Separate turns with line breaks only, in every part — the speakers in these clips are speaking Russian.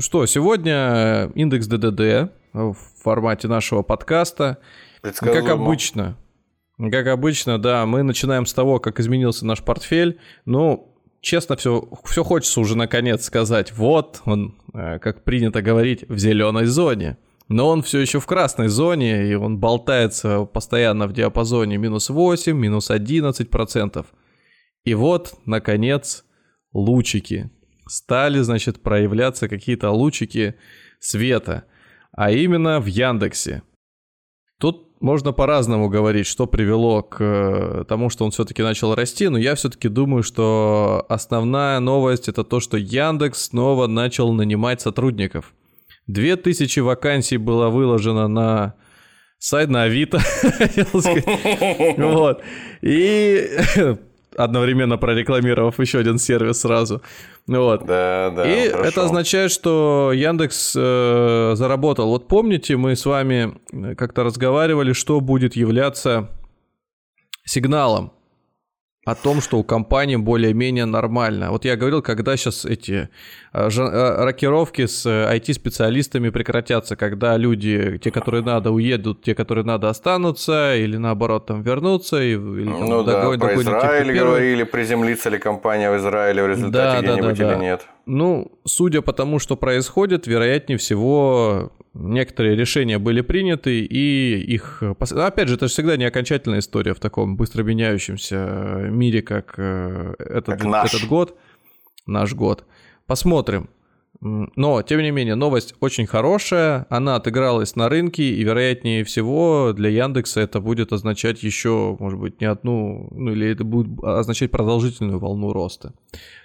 Ну что, сегодня индекс ДДД в формате нашего подкаста. Как обычно. Как обычно, да, мы начинаем с того, как изменился наш портфель. Ну, честно, все, все хочется уже наконец сказать. Вот он, э, как принято говорить, в зеленой зоне но он все еще в красной зоне, и он болтается постоянно в диапазоне минус 8, минус 11 процентов. И вот, наконец, лучики. Стали, значит, проявляться какие-то лучики света, а именно в Яндексе. Тут можно по-разному говорить, что привело к э, тому, что он все-таки начал расти, но я все-таки думаю, что основная новость это то, что Яндекс снова начал нанимать сотрудников – 2000 вакансий было выложено на сайт на Авито. Вот. И одновременно прорекламировав еще один сервис сразу. Вот.
Да, да.
И хорошо. это означает, что Яндекс э, заработал. Вот помните, мы с вами как-то разговаривали, что будет являться сигналом о том, что у компании более-менее нормально. Вот я говорил, когда сейчас эти э, э, рокировки с IT-специалистами э, прекратятся, когда люди, те, которые надо, уедут, те, которые надо, останутся, или наоборот там вернутся. Или, там,
ну да, про Израиль говорили, приземлится ли компания в Израиле в результате да, где-нибудь да, да, или да. нет.
Ну, судя по тому, что происходит, вероятнее всего некоторые решения были приняты, и их... Опять же, это же всегда не окончательная история в таком быстро меняющемся мире, как э, этот, как наш. этот год, наш год. Посмотрим. Но, тем не менее, новость очень хорошая, она отыгралась на рынке, и, вероятнее всего, для Яндекса это будет означать еще, может быть, не одну, ну или это будет означать продолжительную волну роста.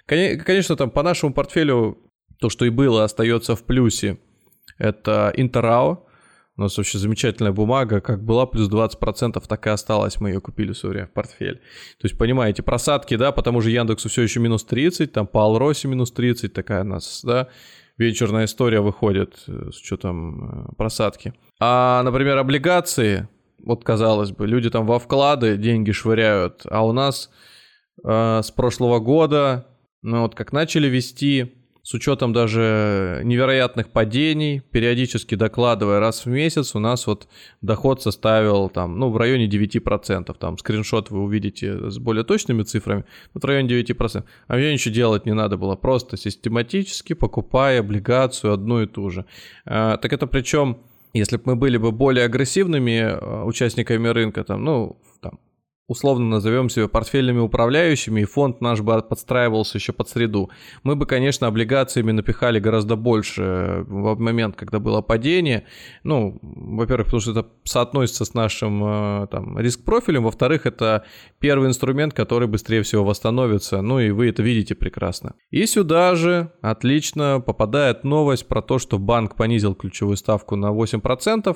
Конечно, там по нашему портфелю то, что и было, остается в плюсе – это Интерао. У нас вообще замечательная бумага, как была плюс 20%, так и осталась, мы ее купили в свое время в портфель. То есть, понимаете, просадки, да, по тому же Яндексу все еще минус 30, там по Алросе минус 30, такая у нас, да, вечерная история выходит э, с учетом э, просадки. А, например, облигации, вот казалось бы, люди там во вклады деньги швыряют, а у нас э, с прошлого года, ну вот как начали вести с учетом даже невероятных падений, периодически докладывая раз в месяц, у нас вот доход составил там, ну, в районе 9%. Там скриншот вы увидите с более точными цифрами, вот в районе 9%. А мне ничего делать не надо было, просто систематически покупая облигацию одну и ту же. А, так это причем если бы мы были бы более агрессивными а, участниками рынка, там, ну, там, условно назовем себя портфельными управляющими, и фонд наш бы подстраивался еще под среду. Мы бы, конечно, облигациями напихали гораздо больше в момент, когда было падение. Ну, во-первых, потому что это соотносится с нашим э, там, риск-профилем, во-вторых, это первый инструмент, который быстрее всего восстановится, ну и вы это видите прекрасно. И сюда же отлично попадает новость про то, что банк понизил ключевую ставку на 8%.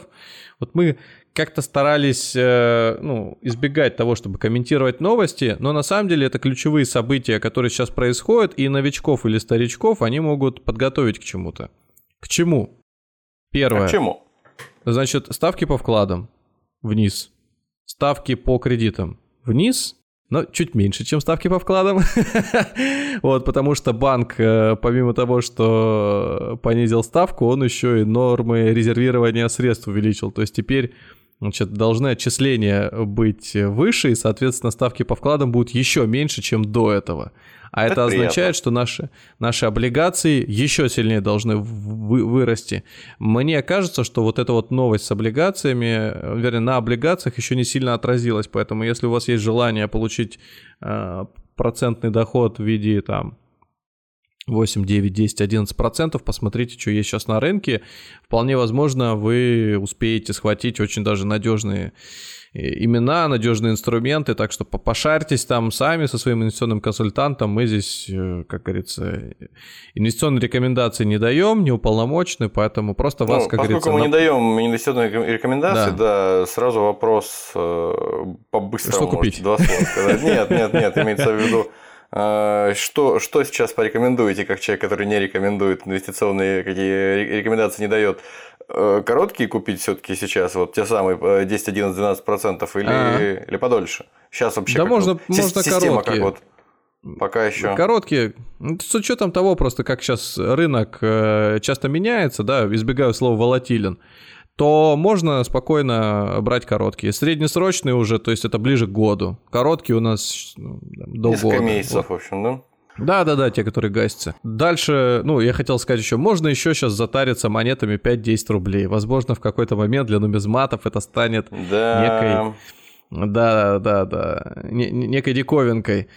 Вот мы как-то старались э, ну, избегать того, чтобы комментировать новости, но на самом деле это ключевые события, которые сейчас происходят, и новичков или старичков они могут подготовить к чему-то. К чему? Первое.
А к чему?
Значит, ставки по вкладам вниз. Ставки по кредитам вниз, но чуть меньше, чем ставки по вкладам. вот, потому что банк, э, помимо того, что понизил ставку, он еще и нормы резервирования средств увеличил. То есть теперь значит, должны отчисления быть выше, и, соответственно, ставки по вкладам будут еще меньше, чем до этого. А это, это означает, приятно. что наши, наши облигации еще сильнее должны вы, вырасти. Мне кажется, что вот эта вот новость с облигациями, вернее, на облигациях еще не сильно отразилась. Поэтому, если у вас есть желание получить э, процентный доход в виде там 8, 9, 10, 11 процентов. Посмотрите, что есть сейчас на рынке. Вполне возможно, вы успеете схватить очень даже надежные имена, надежные инструменты, так что пошарьтесь там сами со своим инвестиционным консультантом. Мы здесь, э, как говорится, инвестиционные рекомендации не даем, не уполномочены, поэтому просто вас, ну, как
поскольку
говорится...
мы не даем инвестиционные рекомендации, да, да сразу вопрос э, по-быстрому.
Что купить?
Два слова Нет, нет, нет, имеется в виду э, что, что сейчас порекомендуете, как человек, который не рекомендует инвестиционные какие рекомендации не дает? Э, короткие купить все-таки сейчас, вот те самые 10, 11, 12 процентов, или, а или подольше? Сейчас вообще
да
как
можно,
вот,
можно
система
короткие.
как вот Пока еще.
Короткие. Ну, с учетом того, просто как сейчас рынок э, часто меняется, да, избегаю слова волатилен, то можно спокойно брать короткие. Среднесрочные уже, то есть это ближе к году. Короткие у нас ну, до
Несколько
года.
месяцев, вот. в общем, да?
Да, да, да, те, которые гасятся. Дальше, ну, я хотел сказать еще, можно еще сейчас затариться монетами 5-10 рублей. Возможно, в какой-то момент для нумизматов это станет
да.
некой... Да, да, да, некой диковинкой.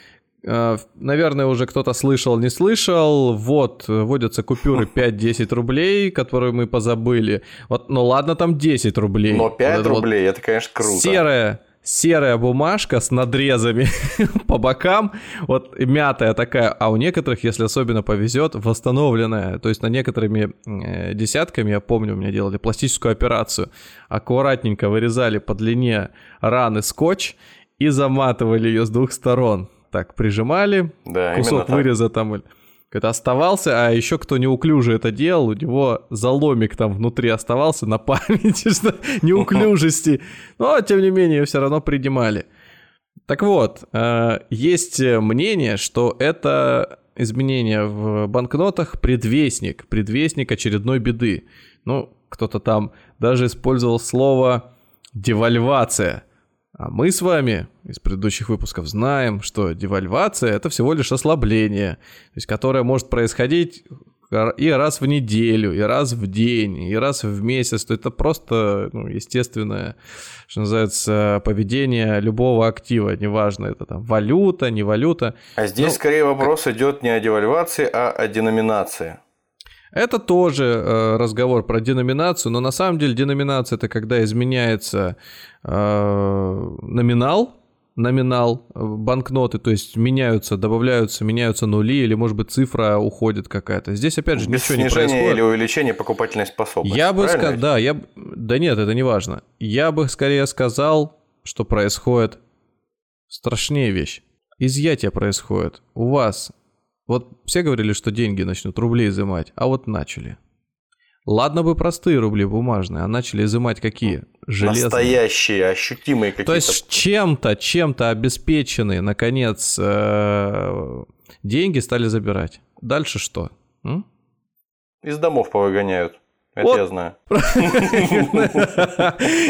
А, наверное, уже кто-то слышал, не слышал. Вот, вводятся купюры 5-10 рублей, которые мы позабыли. Вот, ну ладно, там 10 рублей.
Но 5 вот рублей, вот это, конечно, круто.
Серая, серая бумажка с надрезами по бокам, вот мятая такая, а у некоторых, если особенно повезет, восстановленная. То есть на некоторыми э, десятками, я помню, у меня делали пластическую операцию, аккуратненько вырезали по длине раны скотч и заматывали ее с двух сторон. Так, прижимали,
да,
кусок выреза там это оставался, а еще кто неуклюже это делал, у него заломик там внутри оставался на памяти, что неуклюжести. Но, тем не менее, все равно принимали. Так вот, э, есть мнение, что это изменение в банкнотах предвестник, предвестник очередной беды. Ну, кто-то там даже использовал слово девальвация – а мы с вами из предыдущих выпусков знаем, что девальвация это всего лишь ослабление, то есть которое может происходить и раз в неделю, и раз в день, и раз в месяц. То это просто ну, естественное, что называется, поведение любого актива, неважно, это там валюта, не валюта.
А здесь ну, скорее вопрос как... идет не о девальвации, а о деноминации.
Это тоже э, разговор про деноминацию, но на самом деле деноминация это когда изменяется э, номинал, номинал э, банкноты, то есть меняются, добавляются, меняются нули, или, может быть, цифра уходит какая-то. Здесь, опять же,
Без
ничего не происходит.
или увеличения покупательной способности.
Я бы сказал, да, я... да нет, это не важно. Я бы скорее сказал, что происходит страшнее вещь. Изъятие происходит. У вас вот все говорили, что деньги начнут рублей изымать, а вот начали. Ладно бы простые рубли бумажные, а начали изымать какие?
Железные. Настоящие, ощутимые какие-то.
То есть чем-то, чем-то обеспеченные, наконец, э, деньги стали забирать. Дальше что?
Из домов повыгоняют. Это вот. я знаю.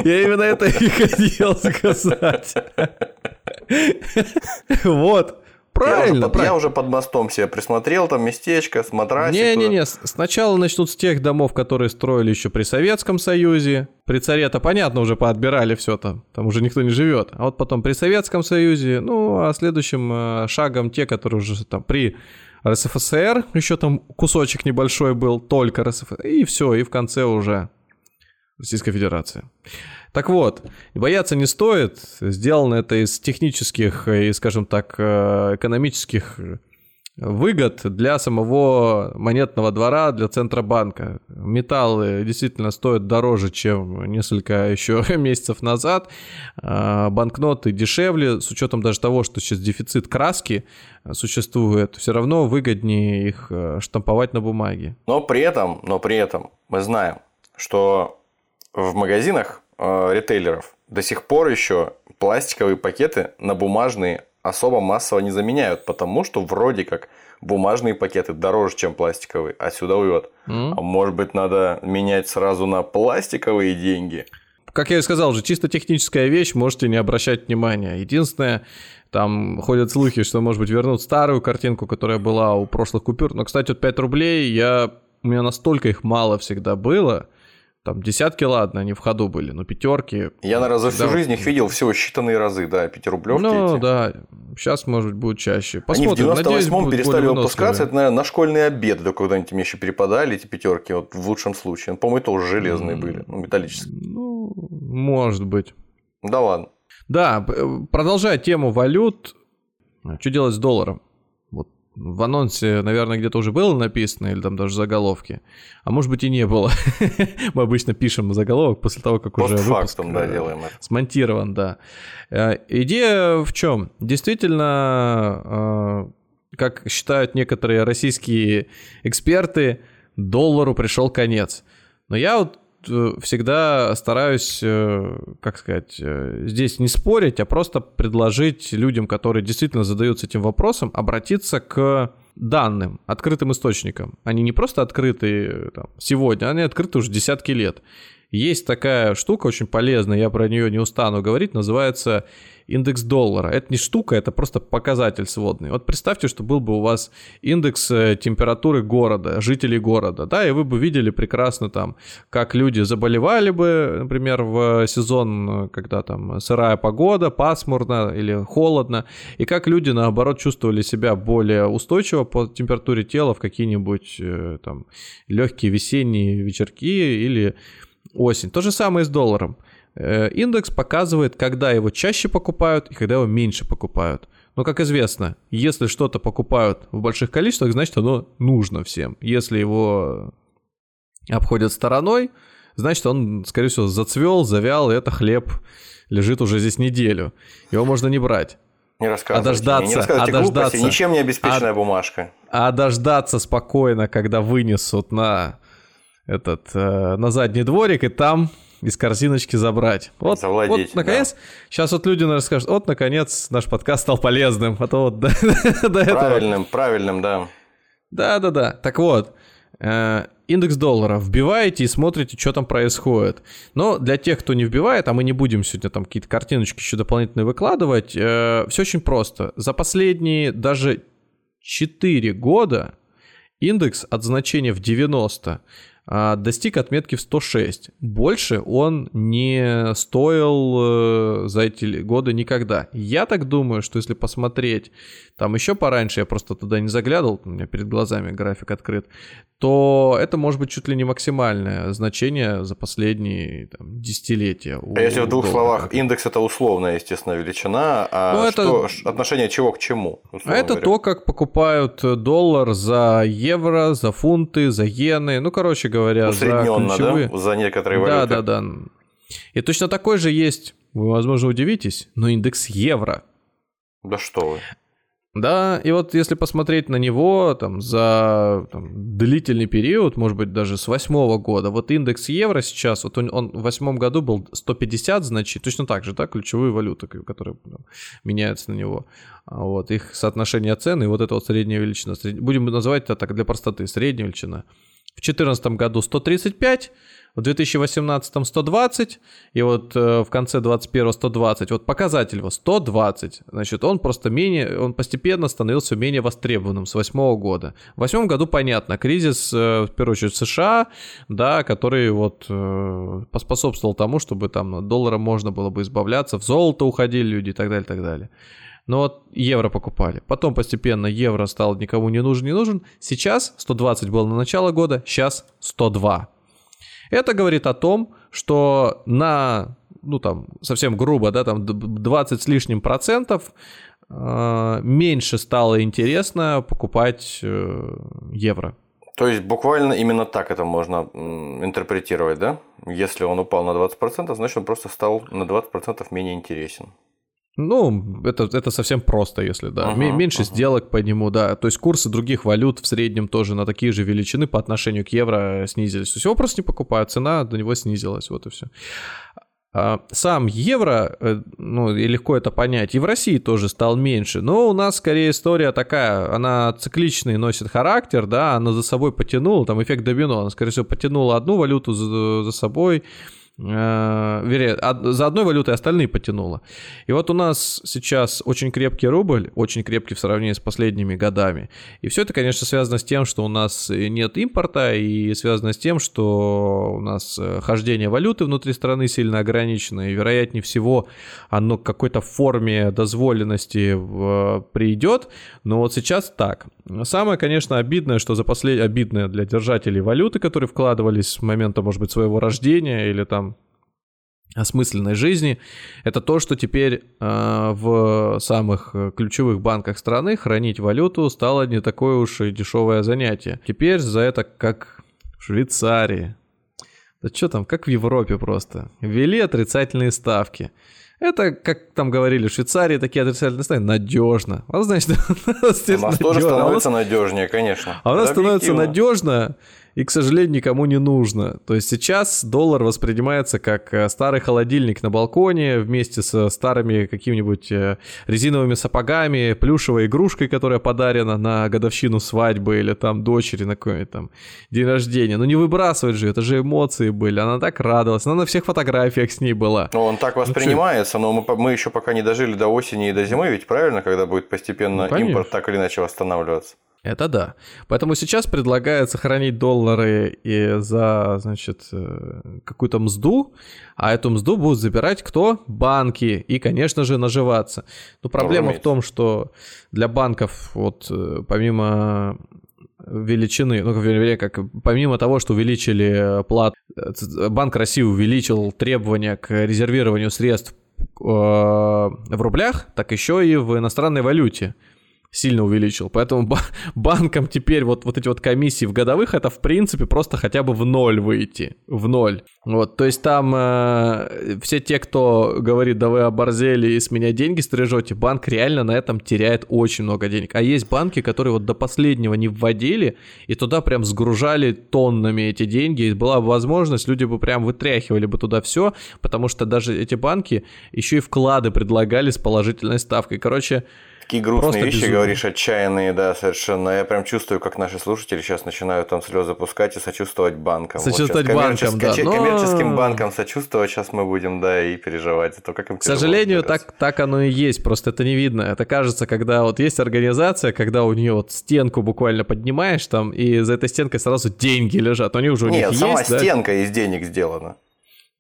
Я именно это и хотел сказать. Вот. Правильно,
я уже,
правильно.
Я уже под мостом себе присмотрел, там местечко, с матрасиком.
Не-не-не, сначала начнут с тех домов, которые строили еще при Советском Союзе. При царе-то, понятно, уже поотбирали все там, там уже никто не живет. А вот потом при Советском Союзе, ну, а следующим э, шагом те, которые уже там при РСФСР, еще там кусочек небольшой был, только РСФСР, и все, и в конце уже Российская Федерация. Так вот, бояться не стоит. Сделано это из технических и, скажем так, э, экономических выгод для самого монетного двора, для Центробанка. Металлы действительно стоят дороже, чем несколько еще месяцев назад. А банкноты дешевле, с учетом даже того, что сейчас дефицит краски существует, все равно выгоднее их э, штамповать на бумаге.
Но при этом, но при этом мы знаем, что в магазинах Э, ритейлеров до сих пор еще пластиковые пакеты на бумажные особо массово не заменяют, потому что вроде как бумажные пакеты дороже, чем пластиковые. Отсюда вывод. Mm. А может быть, надо менять сразу на пластиковые деньги?
Как я и сказал уже, чисто техническая вещь, можете не обращать внимания. Единственное, там ходят слухи, что, может быть, вернут старую картинку, которая была у прошлых купюр. Но, кстати, вот 5 рублей, я... у меня настолько их мало всегда было, там десятки, ладно, они в ходу были, но пятерки.
Я, наверное, за всю да. жизнь их видел всего считанные разы, да, пятирублевки
Ну, эти. да, сейчас, может быть, будет чаще. Посмотрим.
Они в 98-м перестали выпускаться, это, наверное, на школьный обед, да когда-нибудь мне еще перепадали эти пятерки, вот в лучшем случае. По-моему, тоже железные mm. были, ну, металлические.
Ну, может быть.
Да ладно.
Да, продолжая тему валют, что делать с долларом? В анонсе, наверное, где-то уже было написано, или там даже заголовки. А может быть и не было. Мы обычно пишем заголовок после того, как уже выпуск
да, э, делаем это.
смонтирован, да. Э, идея в чем? Действительно, э, как считают некоторые российские эксперты, доллару пришел конец. Но я вот всегда стараюсь, э, как сказать, э, здесь не спорить, а просто предложить людям, которые действительно задаются этим вопросом, обратиться к данным, открытым источникам. Они не просто открыты там, сегодня, они открыты уже десятки лет. Есть такая штука очень полезная, я про нее не устану говорить, называется индекс доллара. Это не штука, это просто показатель сводный. Вот представьте, что был бы у вас индекс э, температуры города, жителей города, да, и вы бы видели прекрасно там, как люди заболевали бы, например, в сезон, когда там сырая погода, пасмурно или холодно, и как люди, наоборот, чувствовали себя более устойчиво по температуре тела в какие-нибудь э, там легкие весенние вечерки или осень. То же самое с долларом. Э, индекс показывает, когда его чаще покупают и когда его меньше покупают. Но, как известно, если что-то покупают в больших количествах, значит оно нужно всем. Если его обходят стороной, значит он, скорее всего, зацвел, завял, и это хлеб лежит уже здесь неделю. Его можно не брать.
Не рассказывайте. А дождаться, не а дождаться, ничем не обеспеченная а, бумажка.
А дождаться спокойно, когда вынесут на этот э, на задний дворик и там из корзиночки забрать. Вот, Завладеть, вот наконец, да. сейчас вот люди, наверное, скажут, вот, наконец, наш подкаст стал полезным, а то вот до,
до этого... Правильным, правильным, да.
Да-да-да, так вот, э, индекс доллара вбиваете и смотрите, что там происходит. Но для тех, кто не вбивает, а мы не будем сегодня там какие-то картиночки еще дополнительные выкладывать, э, все очень просто. За последние даже 4 года индекс от значения в 90 а, достиг отметки в 106. Больше он не стоил э, за эти годы никогда. Я так думаю, что если посмотреть, там еще пораньше, я просто туда не заглядывал, у меня перед глазами график открыт, то это может быть чуть ли не максимальное значение за последние там, десятилетия.
А если в двух доллара. словах, индекс это условная, естественно, величина, а ну, это... что, отношение чего к чему?
А это говоря? то, как покупают доллар за евро, за фунты, за иены, ну, короче говоря, за ключевые...
да? За некоторые валюты.
Да, да, да. И точно такой же есть, вы, возможно, удивитесь, но индекс евро.
Да что вы.
Да, и вот если посмотреть на него там, за там, длительный период, может быть, даже с восьмого года, вот индекс евро сейчас, вот он, он в восьмом году был 150, значит, точно так же, да, ключевые валюты, которые там, меняются на него. А вот, их соотношение цен и вот это вот средняя величина. Будем называть это так для простоты, средняя величина. В 2014 году 135, в 2018 120, и вот э, в конце 21 120. Вот показатель его 120. Значит, он просто менее, он постепенно становился менее востребованным с 2008 года. В 2008 году, понятно, кризис, э, в первую очередь, США, да, который вот э, поспособствовал тому, чтобы там долларом можно было бы избавляться, в золото уходили люди и так далее, и так далее. Но вот евро покупали. Потом постепенно евро стал никому не нужен, не нужен. Сейчас 120 было на начало года, сейчас 102. Это говорит о том, что на, ну там, совсем грубо, да, там 20 с лишним процентов э, меньше стало интересно покупать э, евро.
То есть буквально именно так это можно интерпретировать, да? Если он упал на 20%, значит он просто стал на 20% менее интересен.
Ну, это, это совсем просто, если да. Uh-huh, Меньше uh-huh. сделок по нему, да. То есть курсы других валют в среднем тоже на такие же величины по отношению к евро снизились. То есть его просто не покупают, цена до него снизилась, вот и все. А, сам евро, э, ну, и легко это понять, и в России тоже стал меньше, но у нас скорее история такая, она цикличный носит характер, да, она за собой потянула, там эффект домино, она, скорее всего, потянула одну валюту за, за собой, э, вернее, за одной валютой остальные потянуло. И вот у нас сейчас очень крепкий рубль, очень крепкий в сравнении с последними годами. И все это, конечно, связано с тем, что у нас нет импорта, и связано с тем, что у нас э, хождение валюты внутри страны сильно ограничено, и, вероятнее всего, оно к какой-то форме дозволенности придет. Но вот сейчас так. Самое, конечно, обидное, что за последнее... Обидное для держателей валюты, которые вкладывались с момента, может быть, своего рождения или там осмысленной жизни, это то, что теперь э, в самых э, ключевых банках страны хранить валюту стало не такое уж и дешевое занятие. Теперь за это как в Швейцарии. Да что там, как в Европе просто. Ввели отрицательные ставки. Это, как там говорили, в Швейцарии такие отрицательные ставки надежно.
А значит, у нас тоже становится надежнее, конечно.
А у нас становится надежно, и, к сожалению, никому не нужно. То есть сейчас доллар воспринимается как э, старый холодильник на балконе вместе со старыми какими-нибудь э, резиновыми сапогами, плюшевой игрушкой, которая подарена на годовщину свадьбы или там дочери на какой-нибудь там день рождения. Ну не выбрасывать же, это же эмоции были. Она так радовалась, она на всех фотографиях с ней была.
Ну он так ну, воспринимается, но мы, мы еще пока не дожили до осени и до зимы, ведь правильно, когда будет постепенно ну, импорт так или иначе восстанавливаться.
Это да. Поэтому сейчас предлагают сохранить доллары и за, значит, э, какую-то мзду, а эту мзду будут забирать кто? Банки. И, конечно же, наживаться. Но проблема Разумеется. в том, что для банков, вот э, помимо величины, ну, вернее, как помимо того, что увеличили плат, э, Банк России увеличил требования к резервированию средств в рублях, так еще и в иностранной валюте сильно увеличил. Поэтому банкам теперь вот, вот эти вот комиссии в годовых, это в принципе просто хотя бы в ноль выйти. В ноль. Вот, то есть там э, все те, кто говорит, да вы оборзели и с меня деньги стрижете, банк реально на этом теряет очень много денег. А есть банки, которые вот до последнего не вводили, и туда прям сгружали тоннами эти деньги, и была бы возможность, люди бы прям вытряхивали бы туда все, потому что даже эти банки еще и вклады предлагали с положительной ставкой. Короче,
Такие грустные Просто вещи безумно. говоришь, отчаянные, да, совершенно. Я прям чувствую, как наши слушатели сейчас начинают там слезы пускать и сочувствовать банкам.
Сочувствовать вот банкам, да.
Но... Коммерческим банкам сочувствовать сейчас мы будем, да, и переживать за то, как им
К сожалению, так, так оно и есть, просто это не видно. Это кажется, когда вот есть организация, когда у нее вот стенку буквально поднимаешь там, и за этой стенкой сразу деньги лежат. Они уже у Нет, них
сама
есть,
стенка
да?
из денег сделана.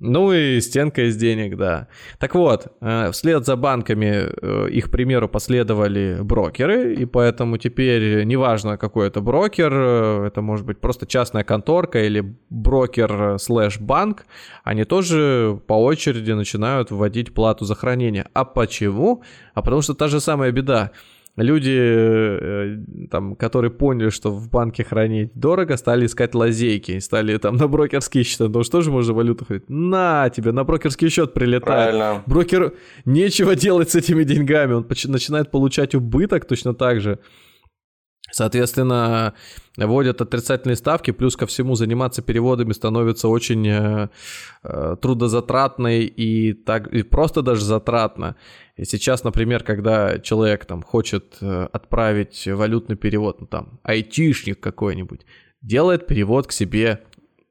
Ну и стенка из денег, да. Так вот, э, вслед за банками э, их примеру последовали брокеры, и поэтому теперь неважно, какой это брокер, э, это может быть просто частная конторка или брокер слэш банк, они тоже по очереди начинают вводить плату за хранение. А почему? А потому что та же самая беда люди, э, там, которые поняли, что в банке хранить дорого, стали искать лазейки, стали там на брокерский счет, потому что тоже можно валюту хранить. На тебе, на брокерский счет прилетает. Правильно. Брокер нечего делать с этими деньгами, он начинает получать убыток точно так же. Соответственно, вводят отрицательные ставки, плюс ко всему заниматься переводами становится очень э, э, трудозатратно и, так, и просто даже затратно. И сейчас, например, когда человек там хочет э, отправить валютный перевод, ну там, айтишник какой-нибудь, делает перевод к себе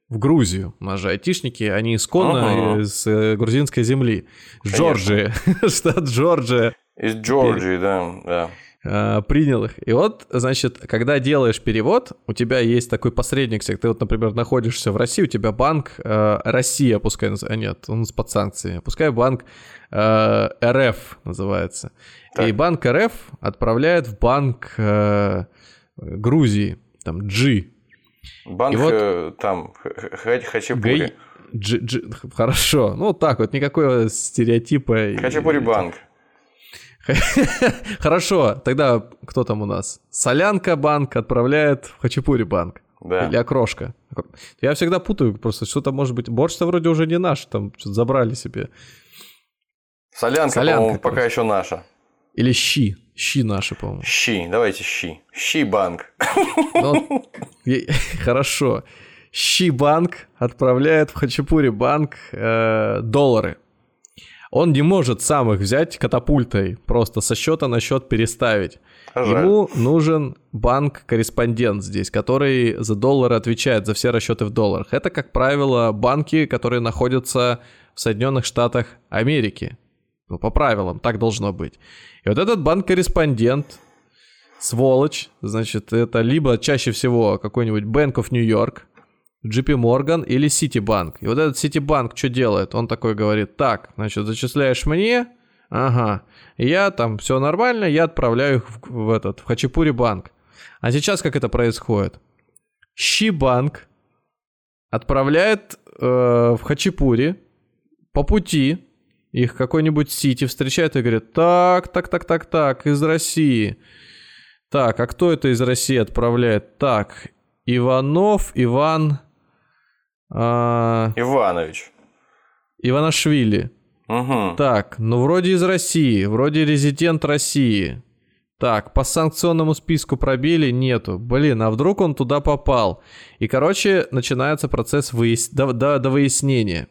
в Грузию. У нас же айтишники, они исконно ага. из э, грузинской земли. Джорджия, штат Джорджия.
Из Джорджии, да, да.
Э, принял их. И вот, значит, когда делаешь перевод, у тебя есть такой посредник. Ты вот, например, находишься в России, у тебя банк э, Россия, пускай, а нет, он под санкциями, пускай банк э, РФ называется. Так. И банк РФ отправляет в банк э, Грузии, там, G.
Банк и вот, э, там, Хачапури.
G, G, хорошо, ну так вот, никакой стереотипа.
Хачапури банк.
Хорошо, тогда кто там у нас? Солянка банк отправляет в Хачапури банк. Да. Или окрошка. Я всегда путаю, просто что-то может быть... Борщ-то вроде уже не наш, там что-то забрали себе.
Солянка, Солянка по-моему, пока еще наша.
Или щи. Щи наши, по-моему.
Щи, давайте щи. Щи банк.
Ну, хорошо. Щи банк отправляет в Хачапури банк э, доллары. Он не может сам их взять катапультой, просто со счета на счет переставить.
Жаль.
Ему нужен банк-корреспондент здесь, который за доллары отвечает за все расчеты в долларах. Это, как правило, банки, которые находятся в Соединенных Штатах Америки. Ну, по правилам, так должно быть. И вот этот банк-корреспондент, сволочь, значит, это либо чаще всего какой-нибудь Bank of New York, JP Morgan или Citibank. И вот этот Citibank что делает? Он такой говорит, так, значит, зачисляешь мне, ага, я там, все нормально, я отправляю их в, в этот, в Хачапури банк. А сейчас как это происходит? Щи-банк отправляет э, в Хачапури по пути их какой-нибудь Сити встречает и говорит, так, так, так, так, так, из России. Так, а кто это из России отправляет? Так, Иванов Иван... а,
Иванович.
Иванашвили.
Угу.
Так, ну вроде из России, вроде резидент России. Так, по санкционному списку пробили, нету. Блин, а вдруг он туда попал? И, короче, начинается процесс выяс... до, до, до выяснения.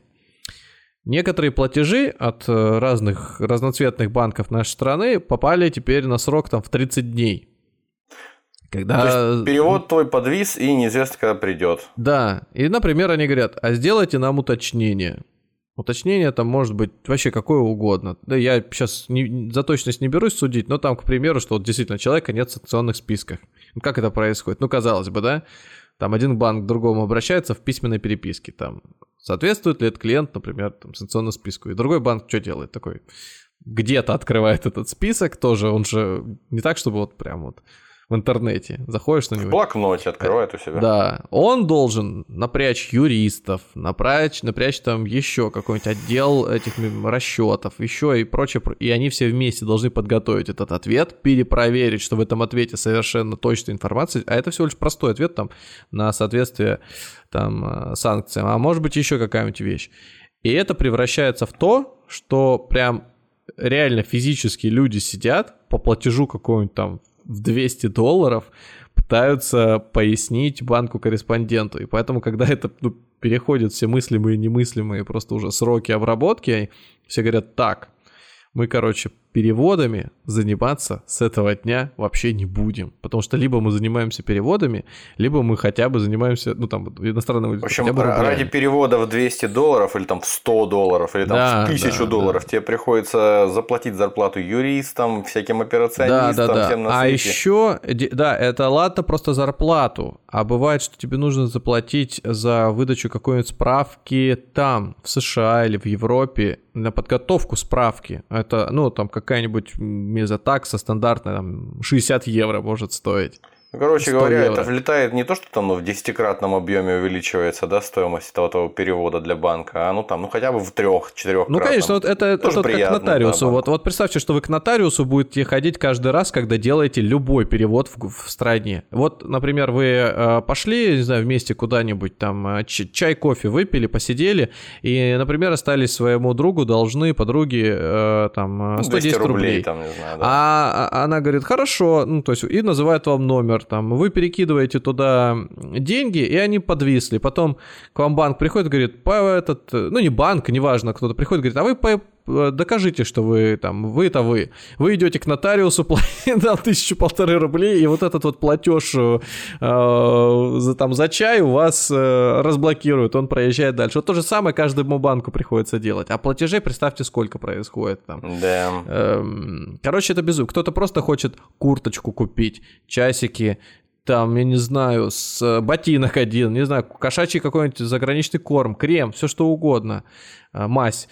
Некоторые платежи от э, разных разноцветных банков нашей страны попали теперь на срок там в 30 дней. Когда...
То есть перевод твой подвис и неизвестно, когда придет.
Да, и, например, они говорят, а сделайте нам уточнение. Уточнение там может быть вообще какое угодно. Да я сейчас не, за точность не берусь судить, но там, к примеру, что вот действительно человека нет в санкционных списках. Ну, как это происходит? Ну, казалось бы, да? Там один банк к другому обращается в письменной переписке. Там соответствует ли этот клиент, например, там, санкционному списку. И другой банк что делает? Такой где-то открывает этот список тоже. Он же не так, чтобы вот прям вот в интернете. Заходишь
В
что-нибудь.
блокноте открывает у себя.
Да, он должен напрячь юристов, напрячь, напрячь там еще какой-нибудь отдел этих расчетов, еще и прочее. про- И они все вместе должны подготовить этот ответ, перепроверить, что в этом ответе совершенно точная информация. А это всего лишь простой ответ там на соответствие там э, санкциям. А может быть еще какая-нибудь вещь. И это превращается в то, что прям реально физически люди сидят по платежу какого-нибудь там в 200 долларов, пытаются пояснить банку-корреспонденту. И поэтому, когда это ну, переходит все мыслимые и немыслимые просто уже сроки обработки, все говорят, так, мы, короче, переводами заниматься с этого дня вообще не будем. Потому что либо мы занимаемся переводами, либо мы хотя бы занимаемся, ну, там, иностранным
В общем, ради перевода в 200 долларов или там в 100 долларов или там
Да,
в 1000
да,
долларов тебе приходится заплатить зарплату юристам, всяким
Да,
операционистам,
да, да.
всем на
А
свете.
еще, де- да, это ладно просто зарплату, а бывает, что тебе нужно заплатить за выдачу какой-нибудь справки там, в США или в Европе, на подготовку справки. Это, ну, там какая-нибудь мезотакса стандартная, там, 60 евро может стоить.
Ну, Короче
100
говоря,
евро.
это влетает не то, что там ну, в десятикратном объеме увеличивается да, стоимость этого, того перевода для банка, а ну там, ну хотя бы в трех-четырех
Ну, конечно, вот это, это вот как к
приятно,
нотариусу.
да,
вот, вот представьте, что вы к нотариусу будете ходить каждый раз, когда делаете любой перевод в, в стране. Вот, например, вы э, пошли, не знаю, вместе куда-нибудь, там, э, чай, кофе выпили, посидели, и, например, остались своему другу должны, подруге, э, там, э,
Ну,
110
200
рублей.
рублей, там, не знаю, да.
А а она говорит, хорошо, ну, то есть, и называет вам номер, там, вы перекидываете туда деньги, и они подвисли. Потом к вам банк приходит и говорит, этот, ну, не банк, неважно, кто-то приходит, говорит, а вы докажите, что вы там, вы это вы. Вы идете к нотариусу, платите там тысячу полторы рублей, и вот этот вот платеж э, э, за, там, за чай у вас э, разблокируют, он проезжает дальше. Вот то же самое каждому банку приходится делать. А платежей, представьте, сколько происходит там.
Да.
Эм, Короче, это безумие. Кто-то просто хочет курточку купить, часики, там, я не знаю, с э, ботинок один, не знаю, кошачий какой-нибудь заграничный корм, крем, все что угодно, э, мазь.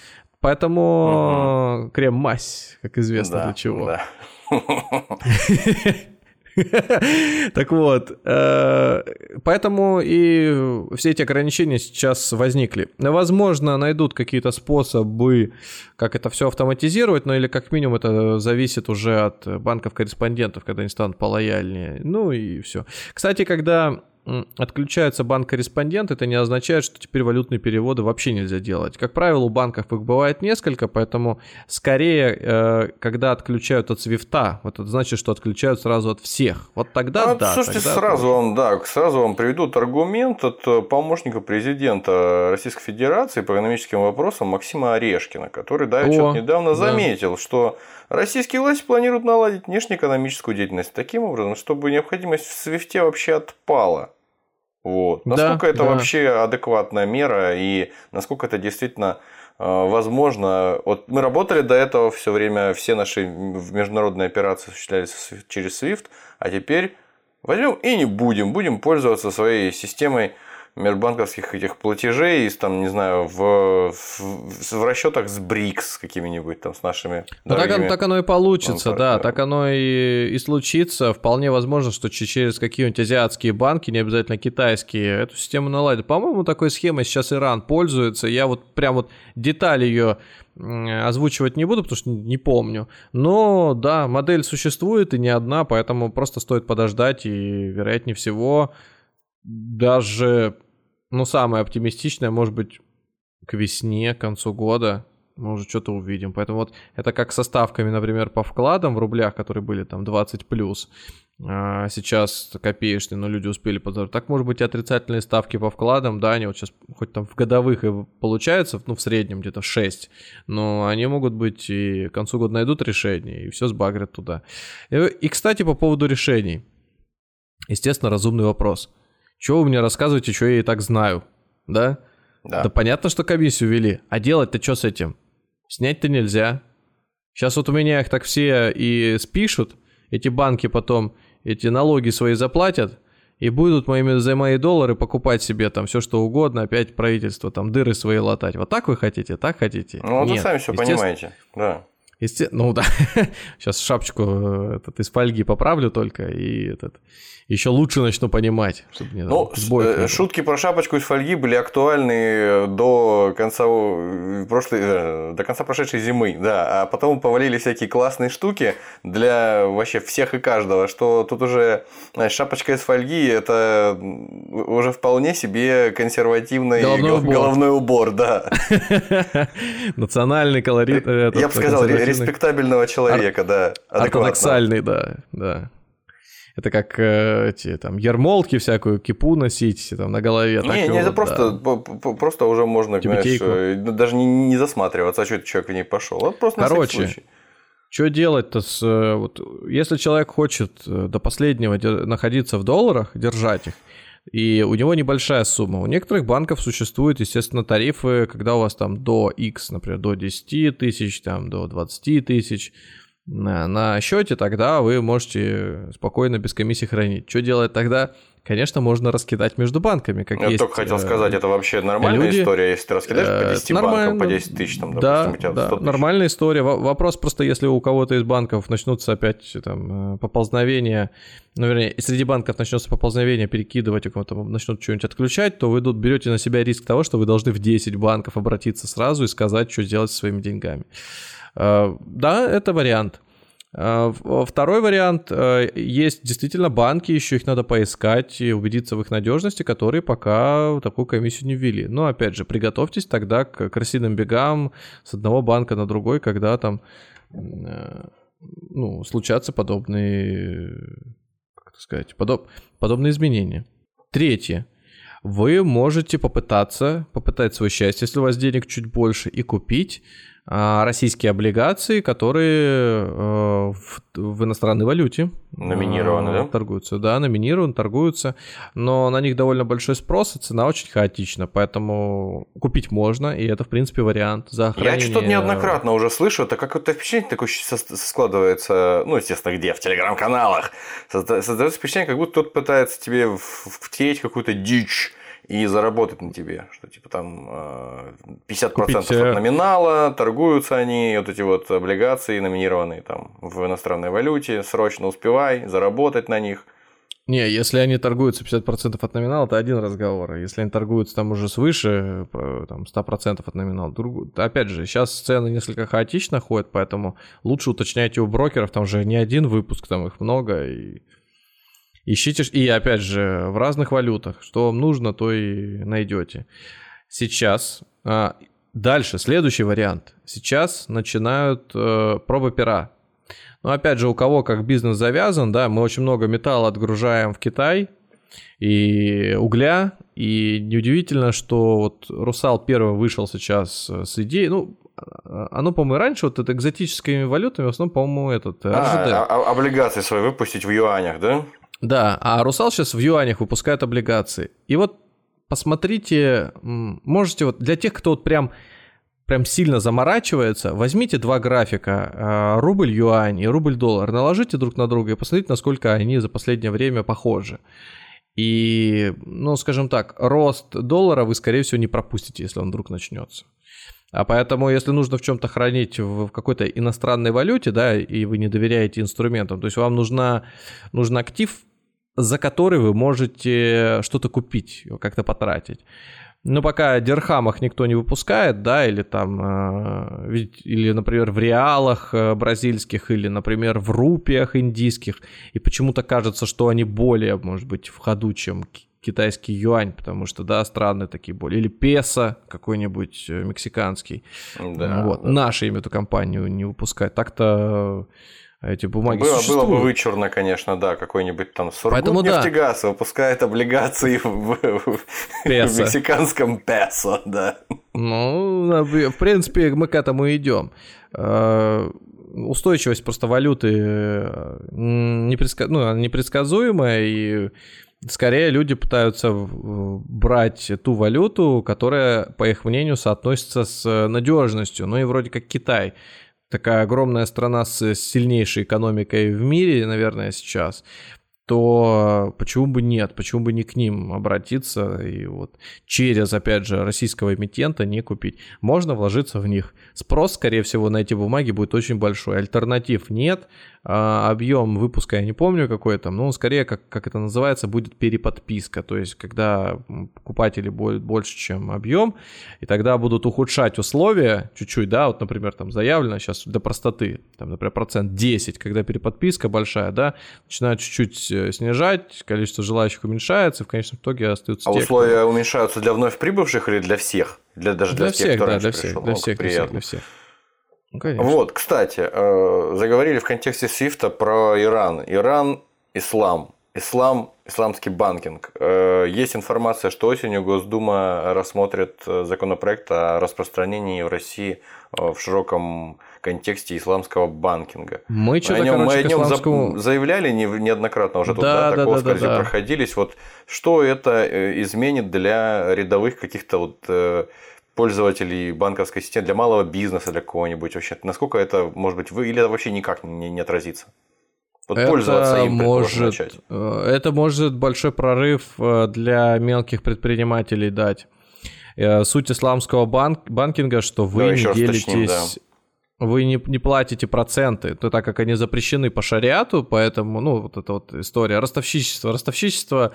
Поэтому э, крем-мазь, как известно
да,
для чего.
да.
Так вот, э, поэтому и все эти ограничения сейчас возникли. Возможно, найдут какие-то способы, как это все автоматизировать, но или как минимум это зависит уже от банков-корреспондентов, когда они станут полояльнее. Ну и все. Кстати, когда отключается банк-корреспондент, это не означает, что теперь валютные переводы вообще нельзя делать. Как правило, у банков их бывает несколько, поэтому скорее, э, когда отключают от свифта, вот это значит, что отключают сразу от всех. Вот тогда
а,
да.
Слушайте,
тогда
сразу вам, да, сразу вам приведут аргумент от э, помощника президента Российской Федерации по экономическим вопросам Максима Орешкина, который давеча недавно да. заметил, что Российские власти планируют наладить внешнеэкономическую деятельность таким образом, чтобы необходимость в свифте вообще отпала. Вот. Насколько да, это да. вообще адекватная мера и насколько это действительно э, возможно. Вот мы работали до этого все время, все наши международные операции осуществлялись через SWIFT, а теперь возьмем и не будем, будем пользоваться своей системой межбанковских этих платежей, из, там, не знаю, в, в, в расчетах с БРИКС какими-нибудь там с нашими.
Ну, так, так оно и получится, да, так оно и, и случится. Вполне возможно, что через какие-нибудь азиатские банки, не обязательно китайские, эту систему наладят. По-моему, такой схемой сейчас Иран пользуется. Я вот прям вот детали ее озвучивать не буду, потому что не помню. Но да, модель существует и не одна, поэтому просто стоит подождать и, вероятнее всего, даже ну, самое оптимистичное, может быть, к весне, к концу года мы уже что-то увидим. Поэтому вот это как со ставками, например, по вкладам в рублях, которые были там 20 плюс, а сейчас копеечные, но люди успели подзорать. Так, может быть, и отрицательные ставки по вкладам, да, они вот сейчас хоть там в годовых и получаются, ну, в среднем где-то 6, но они могут быть и к концу года найдут решение, и все сбагрят туда. И, и кстати, по поводу решений. Естественно, разумный вопрос. Чего вы мне рассказываете, что я и так знаю? Да? Да. Да понятно, что комиссию ввели. А делать-то что с этим? Снять-то нельзя. Сейчас вот у меня их так все и спишут. Эти банки потом эти налоги свои заплатят. И будут моими, за мои доллары покупать себе там все что угодно, опять правительство там дыры свои латать. Вот так вы хотите, так хотите?
Ну, Нет, вы сами все понимаете, да.
Естественно, ну да, сейчас шапочку э, этот, из фольги поправлю только и этот еще лучше начну понимать.
Чтобы мне, ну, там, э, шутки про шапочку из фольги были актуальны до конца э, прошлой, до конца прошедшей зимы, да, а потом повалили всякие классные штуки для вообще всех и каждого, что тут уже знаешь, шапочка из фольги это уже вполне себе консервативный головной убор, головной убор да.
Национальный колорит.
Я бы сказал, респектабельного человека, да.
Ортодоксальный, да, да. Это как э, эти там ермолки всякую, кипу носить там на голове.
Не, не, это вот, просто, да. просто уже можно, знаешь, э, даже не, не засматриваться, а что человек в ней пошел. Вот просто
Короче, что делать-то с... Э, вот, если человек хочет э, до последнего находиться в долларах, держать их, и у него небольшая сумма. У некоторых банков существуют, естественно, тарифы, когда у вас там до X, например, до 10 тысяч, там, до 20 тысяч на, счете, тогда вы можете спокойно без комиссии хранить. Что делать тогда? Конечно, можно раскидать между банками. Как
Я
есть,
только хотел э, сказать, это вообще нормальная люди, история, если ты раскидаешь по 10 э, банкам, по 10 тысяч, там,
да, допустим, у тебя 100 да, тысяч. нормальная история. Вопрос просто, если у кого-то из банков начнутся опять там э, поползновения, ну, вернее, среди банков начнется поползновение перекидывать, у кого-то начнут что-нибудь отключать, то вы тут берете на себя риск того, что вы должны в 10 банков обратиться сразу и сказать, что делать со своими деньгами. Э, да, это вариант. Э, второй вариант. Э, есть действительно банки, еще их надо поискать и убедиться в их надежности, которые пока такую комиссию не ввели. Но опять же, приготовьтесь тогда к крысиным бегам с одного банка на другой, когда там ну, случатся подобные, как сказать, подоб, подобные изменения. Третье вы можете попытаться, попытать свое счастье, если у вас денег чуть больше, и купить российские облигации, которые э, в, в иностранной валюте
номинированы,
э,
да?
торгуются, да, номинированы, торгуются, но на них довольно большой спрос, и цена очень хаотична, поэтому купить можно, и это в принципе вариант за
хранение. Я что-то неоднократно уже слышу, это какое-то впечатление такое складывается, ну естественно где? В телеграм-каналах, создается впечатление, как будто кто-то пытается тебе втереть какую-то дичь и заработать на тебе, что типа там 50% Купить... от э, номинала, торгуются они, вот эти вот облигации номинированные там в иностранной валюте, срочно успевай заработать на них.
Не, если они торгуются 50% от номинала, это один разговор. Если они торгуются там уже свыше, там, 100% от номинала, друг... опять же, сейчас цены несколько хаотично ходят, поэтому лучше уточняйте у брокеров, там же не один выпуск, там их много, и Ищите, и опять же, в разных валютах. Что вам нужно, то и найдете. Сейчас, а, дальше, следующий вариант. Сейчас начинают э, пробы пера. Но опять же, у кого как бизнес завязан, да, мы очень много металла отгружаем в Китай, и угля, и неудивительно, что вот Русал первый вышел сейчас с идеей, ну, оно, по-моему, раньше вот это экзотическими валютами, в основном, по-моему, этот
а, а, а, облигации свои выпустить в юанях, да?
Да, а Русал сейчас в юанях выпускает облигации. И вот посмотрите, можете вот для тех, кто вот прям прям сильно заморачивается, возьмите два графика, а, рубль-юань и рубль-доллар, наложите друг на друга и посмотрите, насколько они за последнее время похожи. И, ну, скажем так, рост доллара вы, скорее всего, не пропустите, если он вдруг начнется. А поэтому, если нужно в чем-то хранить в какой-то иностранной валюте, да, и вы не доверяете инструментам, то есть вам нужна, нужен актив, за который вы можете что-то купить, как-то потратить. Но пока дирхамах никто не выпускает, да, или там, э, или, например, в реалах э, бразильских, или, например, в рупиях индийских, и почему-то кажется, что они более, может быть, в ходу, чем китайский юань, потому что, да, страны такие более, или песо какой-нибудь э, мексиканский. Да, вот. Да. Наши им эту компанию не выпускают. Так-то эти бумаги
было,
существуют.
было бы вычурно, конечно, да, какой-нибудь там Сургутнефтегаз да. выпускает облигации в, в, в мексиканском песо, да.
Ну, в принципе, мы к этому идем. Э, устойчивость просто валюты э, непредска... ну, непредсказуемая, и скорее люди пытаются брать ту валюту, которая, по их мнению, соотносится с надежностью. Ну и вроде как Китай – такая огромная страна с сильнейшей экономикой в мире, наверное, сейчас, то почему бы нет, почему бы не к ним обратиться и вот через, опять же, российского эмитента не купить. Можно вложиться в них. Спрос, скорее всего, на эти бумаги будет очень большой. Альтернатив нет, а, объем выпуска я не помню какой там, но скорее, как, как это называется, будет переподписка, то есть когда покупатели будет больше, чем объем, и тогда будут ухудшать условия чуть-чуть, да, вот, например, там заявлено сейчас для простоты, там, например, процент 10, когда переподписка большая, да, начинают чуть-чуть э, снижать, количество желающих уменьшается, и в конечном итоге остаются
А те, условия кто... уменьшаются для вновь прибывших или для всех? Для, даже
для, для всех, кто да, для всех, пришел? для всех, для всех, для всех.
Ну, Вот, кстати, э, заговорили в контексте Свифта про Иран. Иран, ислам. Ислам, исламский банкинг. Э, есть информация, что осенью Госдума рассмотрит э, законопроект о распространении в России в широком контексте исламского банкинга.
Мы что-то, короче, мы о нем исламскому...
заявляли неоднократно уже тут, да, да, да такого да, да, да. проходились. Вот что это изменит для рядовых каких-то вот пользователей банковской системы, для малого бизнеса, для кого-нибудь вообще? Насколько это может быть вы или это вообще никак не, не отразится?
Вот это пользоваться им может, начать. Э, это может большой прорыв э, для мелких предпринимателей дать. Э, суть исламского банк, банкинга, что вы да, не делитесь уточним, да вы не, не платите проценты, то так как они запрещены по шариату, поэтому, ну, вот эта вот история, ростовщичество. Ростовщичество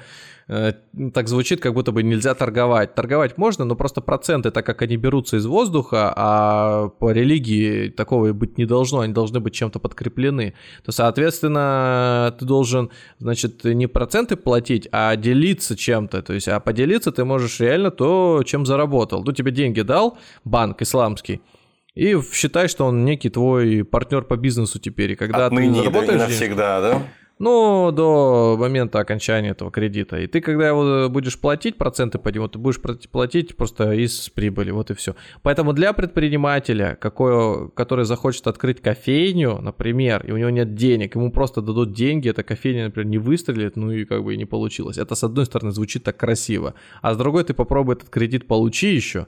э, так звучит, как будто бы нельзя торговать. Торговать можно, но просто проценты, так как они берутся из воздуха, а по религии такого и быть не должно, они должны быть чем-то подкреплены, то, соответственно, ты должен, значит, не проценты платить, а делиться чем-то. То есть, а поделиться ты можешь реально то, чем заработал. Ну, тебе деньги дал банк исламский, и считай, что он некий твой партнер по бизнесу теперь. И когда
Отныне ты заработаешь... навсегда, да?
Ну, до момента окончания этого кредита. И ты, когда его будешь платить, проценты по нему, ты будешь платить просто из прибыли, вот и все. Поэтому для предпринимателя, какой, который захочет открыть кофейню, например, и у него нет денег, ему просто дадут деньги, эта кофейня, например, не выстрелит, ну и как бы и не получилось. Это, с одной стороны, звучит так красиво, а с другой ты попробуй этот кредит получи еще,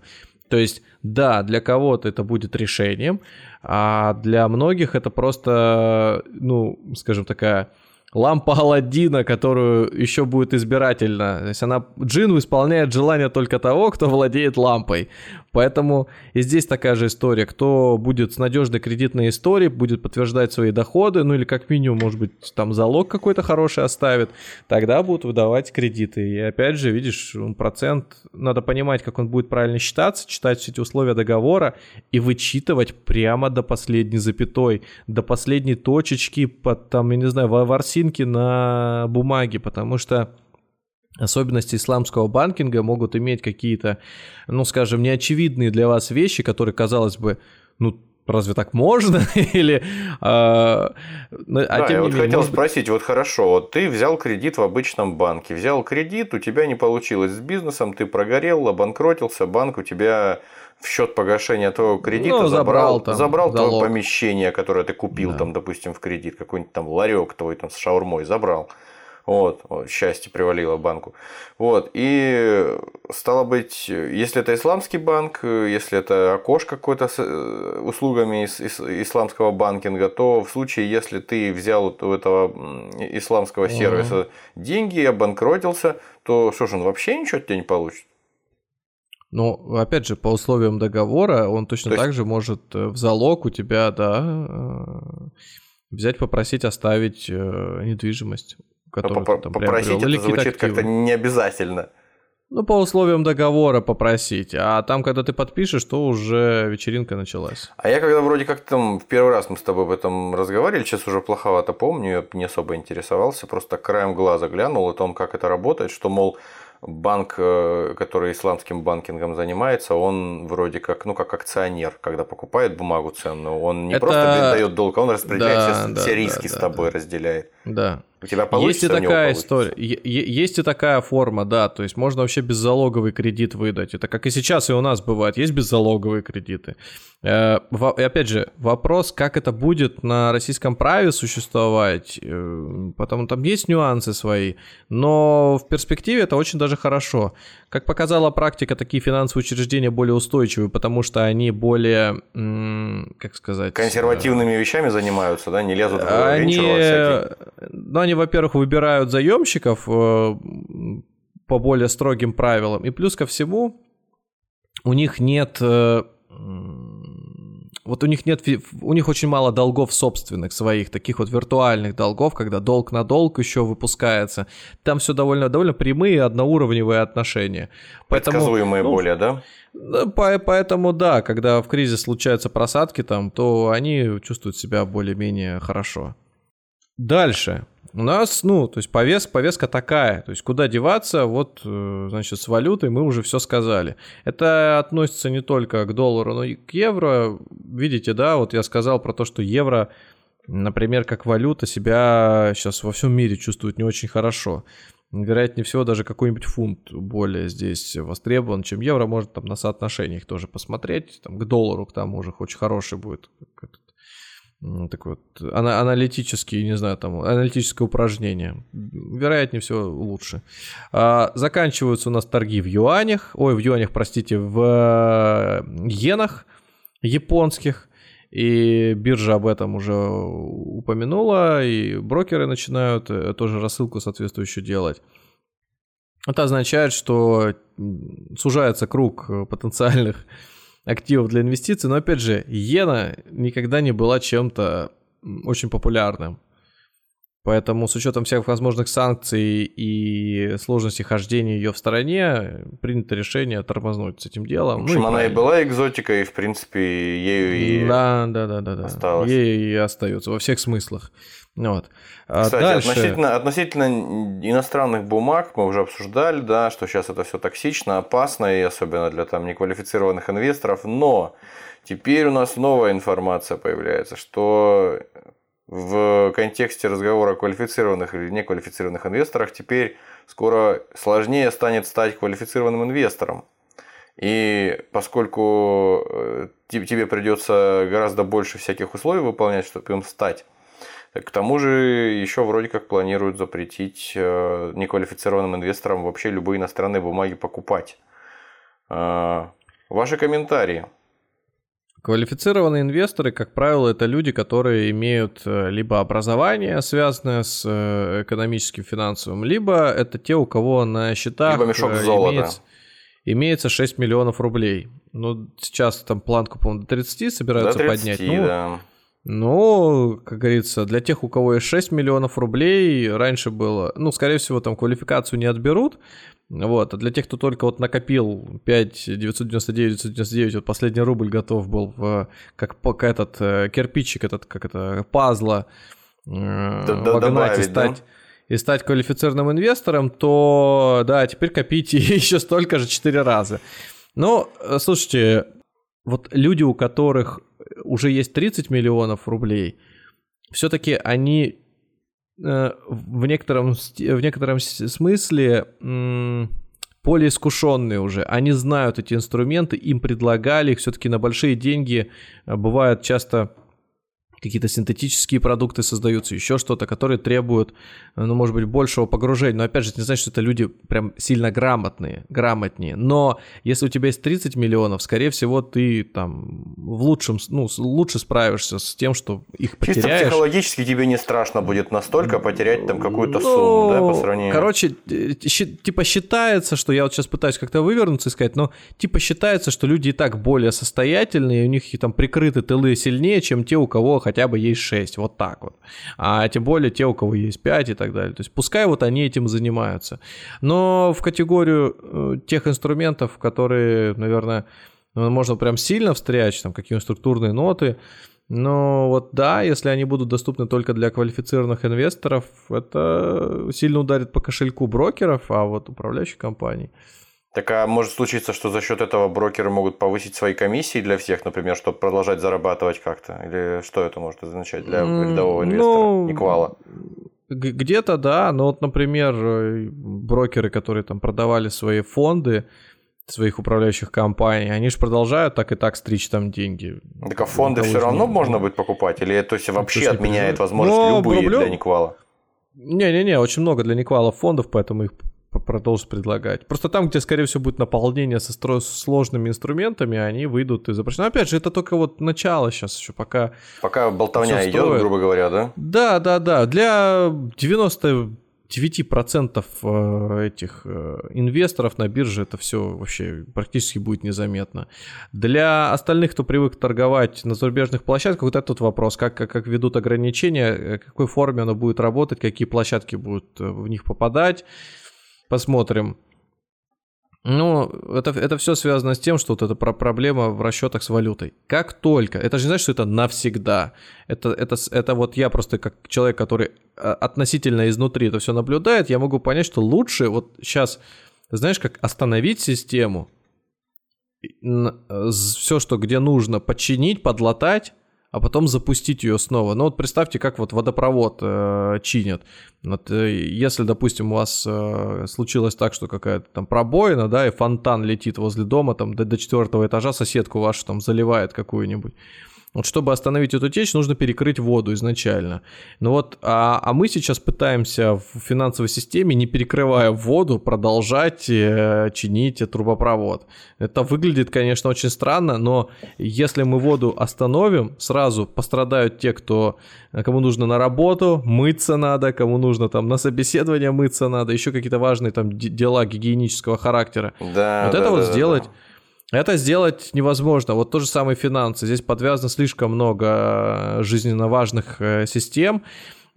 то есть, да, для кого-то это будет решением, а для многих это просто, ну, скажем, такая лампа Алладдина, которую еще будет избирательно. То есть она, джин исполняет желание только того, кто владеет лампой. Поэтому и здесь такая же история. Кто будет с надежной кредитной историей, будет подтверждать свои доходы, ну или как минимум, может быть, там залог какой-то хороший оставит, тогда будут выдавать кредиты. И опять же, видишь, процент, надо понимать, как он будет правильно считаться, читать все эти условия договора и вычитывать прямо до последней запятой, до последней точечки, под там, я не знаю, ворсинки картинки на бумаге, потому что особенности исламского банкинга могут иметь какие-то, ну, скажем, неочевидные для вас вещи, которые, казалось бы, ну, разве так можно? Или...
А, а тем я вот менее, хотел может... спросить, вот хорошо, вот ты взял кредит в обычном банке, взял кредит, у тебя не получилось с бизнесом, ты прогорел, обанкротился, банк у тебя в счет погашения твоего кредита ну, забрал, забрал, там, забрал твое помещение, которое ты купил, да. там, допустим, в кредит, какой-нибудь там ларек твой там с шаурмой забрал. Вот, счастье привалило банку. Вот, и стало быть, если это исламский банк, если это окошко какое-то с э, услугами из, из исламского банкинга, то в случае, если ты взял у этого исламского сервиса угу. деньги и обанкротился, то что же, он вообще ничего от тебя не получит?
Ну, опять же, по условиям договора он точно есть... так же может э, в залог у тебя, да, э, взять, попросить оставить недвижимость
который по, там Попросить приобрел, это звучит как-то не обязательно.
Ну, по условиям договора попросить, а там, когда ты подпишешь, то уже вечеринка началась.
А я когда вроде как там в первый раз мы с тобой об этом разговаривали, сейчас уже плоховато помню, я не особо интересовался, просто краем глаза глянул о том, как это работает, что, мол, банк, э, который исламским банкингом занимается, он вроде как, ну, как акционер, когда покупает бумагу ценную, он не это... просто дает долг, а он распределяет да, все, да, все риски да, с тобой, да. разделяет.
Да.
У тебя получится,
есть и такая история, есть и такая форма, да, то есть можно вообще беззалоговый кредит выдать. Это как и сейчас и у нас бывает, есть беззалоговые кредиты. Э, и опять же, вопрос, как это будет на российском праве существовать, э, потому там есть нюансы свои, но в перспективе это очень даже хорошо. Как показала практика, такие финансовые учреждения более устойчивы, потому что они более, как сказать...
Консервативными вещами занимаются, да, не лезут в
они, ну, они, во-первых, выбирают заемщиков э, по более строгим правилам, и плюс ко всему у них нет э, вот у них нет, у них очень мало долгов собственных своих, таких вот виртуальных долгов, когда долг на долг еще выпускается. Там все довольно, довольно прямые, одноуровневые отношения.
Поэтому, Предсказуемые ну, более, да?
Поэтому да, когда в кризис случаются просадки там, то они чувствуют себя более-менее хорошо. Дальше. У нас, ну, то есть повес, повестка такая, то есть куда деваться, вот, э, значит, с валютой мы уже все сказали. Это относится не только к доллару, но и к евро. Видите, да, вот я сказал про то, что евро, например, как валюта себя сейчас во всем мире чувствует не очень хорошо. Вероятнее всего, даже какой-нибудь фунт более здесь востребован, чем евро. Можно там на соотношениях тоже посмотреть. Там к доллару к тому же очень хороший будет такой вот аналитический, не знаю, там, аналитическое упражнение. Вероятнее всего, лучше. А, заканчиваются у нас торги в юанях, ой, в юанях, простите, в э, иенах японских. И биржа об этом уже упомянула, и брокеры начинают э, тоже рассылку соответствующую делать. Это означает, что сужается круг э, потенциальных активов для инвестиций, но опять же, иена никогда не была чем-то очень популярным. Поэтому с учетом всех возможных санкций и сложности хождения ее в стороне, принято решение тормознуть с этим делом.
В общем, ну, и она правильно. и была экзотикой, и в принципе ею и
да, да, да, да, да. осталась. Ею и остается во всех смыслах. Вот.
А Кстати, Дальше... относительно, относительно иностранных бумаг мы уже обсуждали, да, что сейчас это все токсично, опасно, и особенно для там неквалифицированных инвесторов. Но теперь у нас новая информация появляется, что в контексте разговора о квалифицированных или неквалифицированных инвесторах теперь скоро сложнее станет стать квалифицированным инвестором. И поскольку э, тебе придется гораздо больше всяких условий выполнять, чтобы им стать, к тому же еще вроде как планируют запретить э, неквалифицированным инвесторам вообще любые иностранные бумаги покупать. Э, ваши комментарии.
Квалифицированные инвесторы, как правило, это люди, которые имеют э, либо образование, связанное с экономическим, финансовым, либо это те, у кого на счетах либо мешок имеется, имеется 6 миллионов рублей. Ну, сейчас там планку, по-моему, до 30 собираются до 30, поднять. Ну, да. Но, как говорится, для тех, у кого есть 6 миллионов рублей, раньше было, ну, скорее всего, там квалификацию не отберут, вот, а для тех, кто только вот накопил 5 999 999, вот последний рубль готов был в, как, как этот э, кирпичик, этот, как это, пазла, вогнать и стать... И стать квалифицированным инвестором, то да, теперь копите еще столько же 4 раза. Ну, слушайте, вот люди, у которых уже есть 30 миллионов рублей, все-таки они э, в, некотором, в некотором смысле более искушенные уже. Они знают эти инструменты, им предлагали их все-таки на большие деньги. Э, бывают часто какие-то синтетические продукты создаются, еще что-то, которые требуют, ну, может быть, большего погружения. Но опять же, это не значит, что это люди прям сильно грамотные, грамотнее. Но если у тебя есть 30 миллионов, скорее всего, ты там в лучшем, ну, лучше справишься с тем, что их потеряешь. Чисто
психологически тебе не страшно будет настолько потерять там какую-то ну, сумму, да, по сравнению.
Короче, э, типа считается, что я вот сейчас пытаюсь как-то вывернуться и сказать, но типа считается, что люди и так более состоятельные, у них там прикрыты тылы сильнее, чем те, у кого хотя бы есть 6, вот так вот. А тем более те, у кого есть 5 и так далее. То есть пускай вот они этим занимаются. Но в категорию э, тех инструментов, которые, наверное, ну, можно прям сильно встрячь, там какие-нибудь структурные ноты, но вот да, если они будут доступны только для квалифицированных инвесторов, это сильно ударит по кошельку брокеров, а вот управляющих компаний –
так а может случиться, что за счет этого брокеры могут повысить свои комиссии для всех, например, чтобы продолжать зарабатывать как-то? Или что это может означать для рядового инвестора, ну, Никвала?
Где-то да, но вот, например, э, брокеры, которые там продавали свои фонды, своих управляющих компаний, они же продолжают так и так стричь там деньги.
Так а фонды все равно можно будет покупать? Или это есть, вообще то отменяет возможность но любые для Никвала?
Не-не-не, очень много для Никвала фондов, поэтому их продолжит предлагать. Просто там, где, скорее всего, будет наполнение со стро- сложными инструментами, они выйдут из запрещения. Опять же, это только вот начало сейчас еще, пока...
Пока болтовня идет, грубо говоря, да?
Да, да, да. Для 90 9% э, этих э, инвесторов на бирже это все вообще практически будет незаметно. Для остальных, кто привык торговать на зарубежных площадках, вот этот вопрос, как, как, как ведут ограничения, э, какой форме оно будет работать, какие площадки будут в них попадать. Посмотрим. Ну, это, это все связано с тем, что вот эта проблема в расчетах с валютой. Как только, это же не значит, что это навсегда. Это, это, это вот я просто как человек, который а, относительно изнутри это все наблюдает, я могу понять, что лучше вот сейчас, знаешь, как остановить систему, все, что где нужно, подчинить, подлатать, а потом запустить ее снова. Ну вот представьте, как вот водопровод э, чинят. Вот, э, если, допустим, у вас э, случилось так, что какая-то там пробоина, да, и фонтан летит возле дома, там до, до четвертого этажа соседку вашу там заливает какую-нибудь. Вот чтобы остановить эту течь, нужно перекрыть воду изначально. Ну вот, а, а мы сейчас пытаемся в финансовой системе, не перекрывая воду, продолжать э, чинить трубопровод. Это выглядит, конечно, очень странно, но если мы воду остановим, сразу пострадают те, кто, кому нужно на работу, мыться надо, кому нужно там на собеседование мыться надо, еще какие-то важные там дела гигиенического характера. Да, вот да, это да, вот да, сделать... Да это сделать невозможно. Вот то же самое финансы. Здесь подвязано слишком много э, жизненно важных э, систем,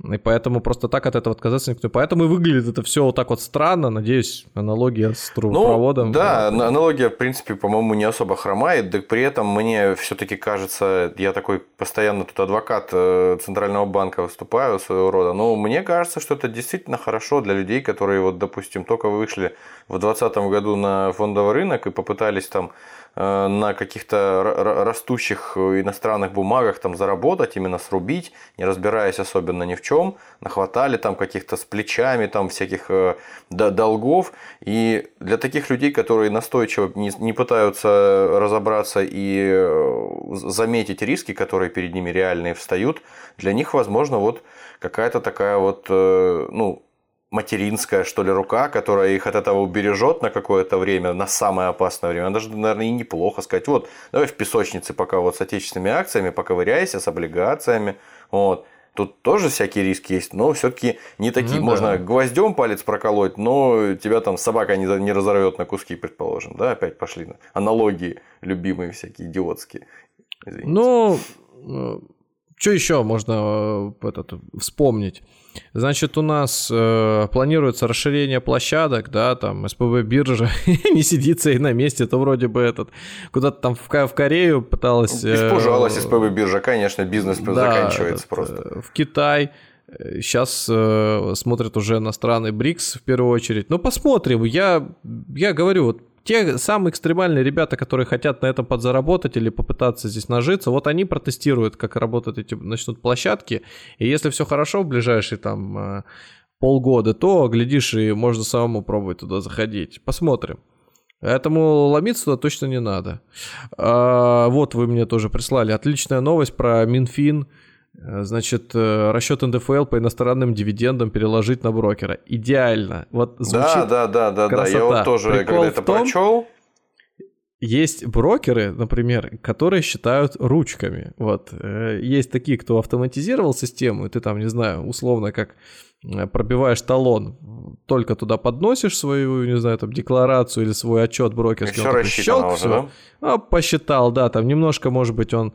и поэтому просто так от этого отказаться никто. Поэтому и выглядит это все вот так вот странно. Надеюсь, аналогия с трубопроводом.
Ну, да, аналогия, в принципе, по-моему, не особо хромает. Да при этом мне все-таки кажется, я такой постоянно тут адвокат э, Центрального банка выступаю своего рода. Но мне кажется, что это действительно хорошо для людей, которые, вот, допустим, только вышли в 2020 году на фондовый рынок и попытались там на каких-то растущих иностранных бумагах там заработать, именно срубить, не разбираясь особенно ни в чем, нахватали там каких-то с плечами там всяких э, долгов. И для таких людей, которые настойчиво не, пытаются разобраться и э, заметить риски, которые перед ними реальные встают, для них, возможно, вот какая-то такая вот, ну, материнская, что ли, рука, которая их от этого убережет на какое-то время, на самое опасное время. Даже, наверное, и неплохо сказать, вот, давай в песочнице пока вот с отечественными акциями поковыряйся, с облигациями, вот. Тут тоже всякие риски есть, но все-таки не такие. Ну, Можно да. гвоздем палец проколоть, но тебя там собака не, не разорвет на куски, предположим. Да, опять пошли аналогии любимые всякие идиотские.
Извините. Ну, э, что еще можно э, этот, вспомнить? Значит, у нас э, планируется расширение площадок, да, там СПБ биржа не сидится и на месте, то вроде бы этот куда-то там в, в Корею пыталась...
Э, Испужалась СПБ биржа, конечно, бизнес да, заканчивается этот, просто.
Э, в Китай Сейчас э, смотрят уже на страны БРИКС в первую очередь. Ну, посмотрим. Я, я говорю, вот те самые экстремальные ребята, которые хотят на этом подзаработать или попытаться здесь нажиться, вот они протестируют, как работают эти начнут площадки. И если все хорошо в ближайшие там э, полгода, то, глядишь, и можно самому пробовать туда заходить. Посмотрим. Поэтому ломиться туда точно не надо. А, вот вы мне тоже прислали. Отличная новость про Минфин. Э, значит, э, расчет НДФЛ по иностранным дивидендам переложить на брокера. Идеально. Вот звучит
да, да, да, да, да. Я вот тоже Прикол когда это том, прочел.
Есть брокеры, например, которые считают ручками. Вот. Э, есть такие, кто автоматизировал систему, и ты там, не знаю, условно как пробиваешь талон, только туда подносишь свою, не знаю, там, декларацию или свой отчет брокерский.
Все рассчитано уже, да?
А, посчитал, да, там немножко, может быть, он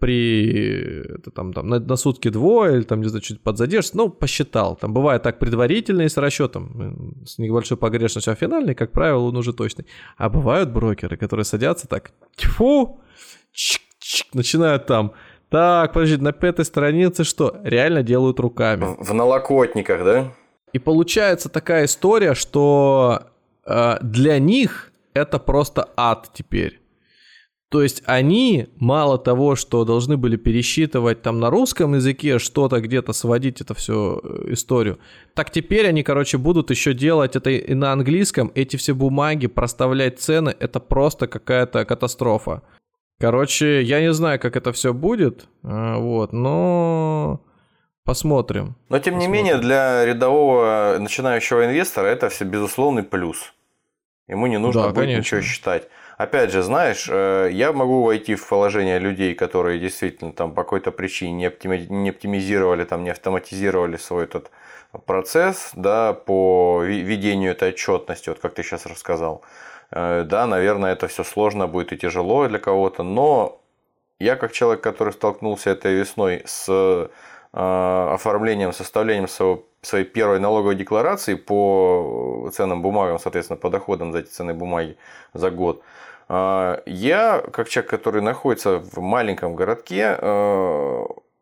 при, это, там, там, на, на сутки двое или там, не знаю, чуть подзадержится, ну, посчитал. Там бывает так предварительный с расчетом, э, с небольшой погрешностью, а финальный, как правило, он уже точный. А бывают брокеры, которые садятся так, тьфу, чик, чик, начинают там так, подожди, на пятой странице что? Реально делают руками.
В, налокотниках, да?
И получается такая история, что э, для них это просто ад теперь. То есть они мало того, что должны были пересчитывать там на русском языке что-то где-то сводить это все э, историю, так теперь они, короче, будут еще делать это и на английском, эти все бумаги, проставлять цены, это просто какая-то катастрофа. Короче, я не знаю, как это все будет, а, вот, но посмотрим.
Но тем
посмотрим.
не менее, для рядового начинающего инвестора это все безусловный плюс. Ему не нужно да, будет конечно. ничего считать. Опять же, знаешь, э, я могу войти в положение людей, которые действительно там по какой-то причине не оптимизировали, там, не автоматизировали свой этот процесс да, по ведению этой отчетности, вот как ты сейчас рассказал. Э, да, наверное, это все сложно будет и тяжело для кого-то, но я как человек, который столкнулся этой весной с э, оформлением, составлением своей первой налоговой декларации по ценным бумагам, соответственно, по доходам за эти ценные бумаги за год, э, я, как человек, который находится в маленьком городке,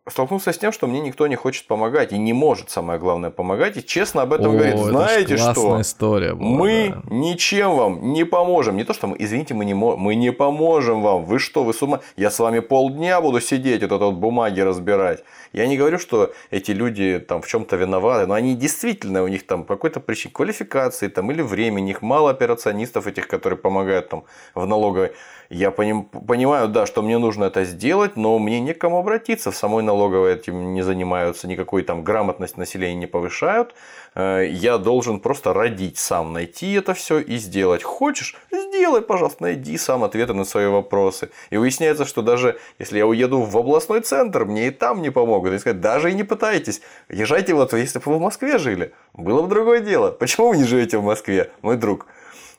столкнулся с тем, что мне никто не хочет помогать и не может, самое главное, помогать. И честно об этом О, говорит, знаете что?
история была,
мы да. ничем вам не поможем. Не то, что мы, извините, мы не, мы не поможем вам. Вы что, вы с ума? Я с вами полдня буду сидеть, вот это вот бумаги разбирать. Я не говорю, что эти люди там в чем-то виноваты, но они действительно, у них там какой-то причине квалификации там, или времени, их мало операционистов этих, которые помогают там в налоговой. Я поним, понимаю, да, что мне нужно это сделать, но мне некому обратиться. В самой налоговой этим не занимаются, никакой там грамотность населения не повышают. Э, я должен просто родить сам, найти это все и сделать. Хочешь? Сделай, пожалуйста, найди сам ответы на свои вопросы. И выясняется, что даже если я уеду в областной центр, мне и там не помогут. И сказать, даже и не пытайтесь. Езжайте вот, если бы вы в Москве жили, было бы другое дело. Почему вы не живете в Москве, мой друг?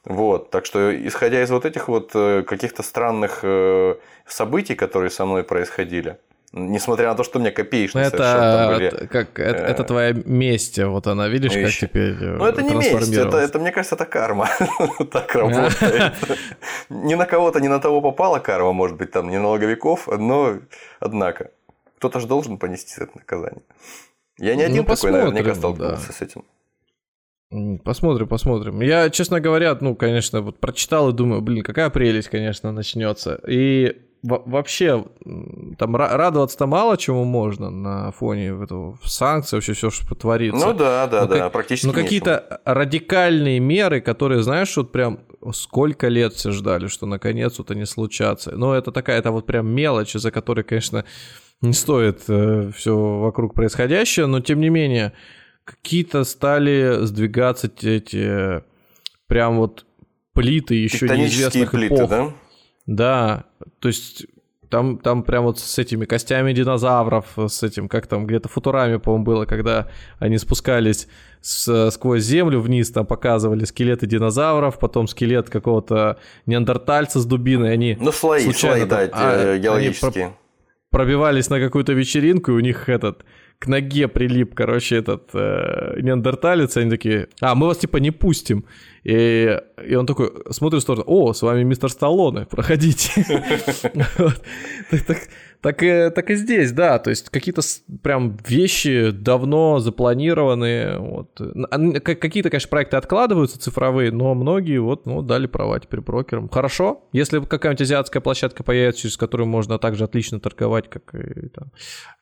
Вот, так что, исходя из вот этих вот э, каких-то странных э, событий, которые со мной происходили, несмотря на то, что у меня копеечные
это, совершенно были. Как, это, это э, твоя месть, вот она, видишь, как теперь
Ну, это не месть, это, это, мне кажется, это карма. так работает. ни на кого-то, ни на того попала карма, может быть, там, не налоговиков, но, однако, кто-то же должен понести это наказание. Я не ну, один такой, наверняка, столкнулся с этим.
Посмотрим, посмотрим. Я, честно говоря, ну, конечно, вот прочитал и думаю, блин, какая прелесть, конечно, начнется. И вообще, там радоваться-то мало чему можно на фоне этого санкций, вообще все, что творится.
Ну да, да, но да, как, практически.
Но какие-то радикальные меры, которые, знаешь, вот прям сколько лет все ждали, что наконец вот они случатся. Но это такая, это вот прям мелочь, за которой, конечно, не стоит э, все вокруг происходящее, но тем не менее какие-то стали сдвигаться эти прям вот плиты еще неизвестных плиты, эпох. да? Да, то есть там, там прям вот с этими костями динозавров, с этим, как там где-то футурами, по-моему, было, когда они спускались с, сквозь землю вниз, там показывали скелеты динозавров, потом скелет какого-то неандертальца с дубиной, они
Ну, слои, случайно, слои, там, да, а, геологические. Про-
пробивались на какую-то вечеринку, и у них этот к ноге прилип, короче, этот э, неандерталец, и они такие, а, мы вас типа не пустим. И, и он такой смотрит в сторону, о, с вами мистер Сталлоне, проходите. Так и, так и здесь, да, то есть какие-то прям вещи давно запланированные, вот. Какие-то, конечно, проекты откладываются цифровые, но многие вот, ну, дали права теперь брокерам. Хорошо, если какая-нибудь азиатская площадка появится, через которую можно также отлично торговать, как и там,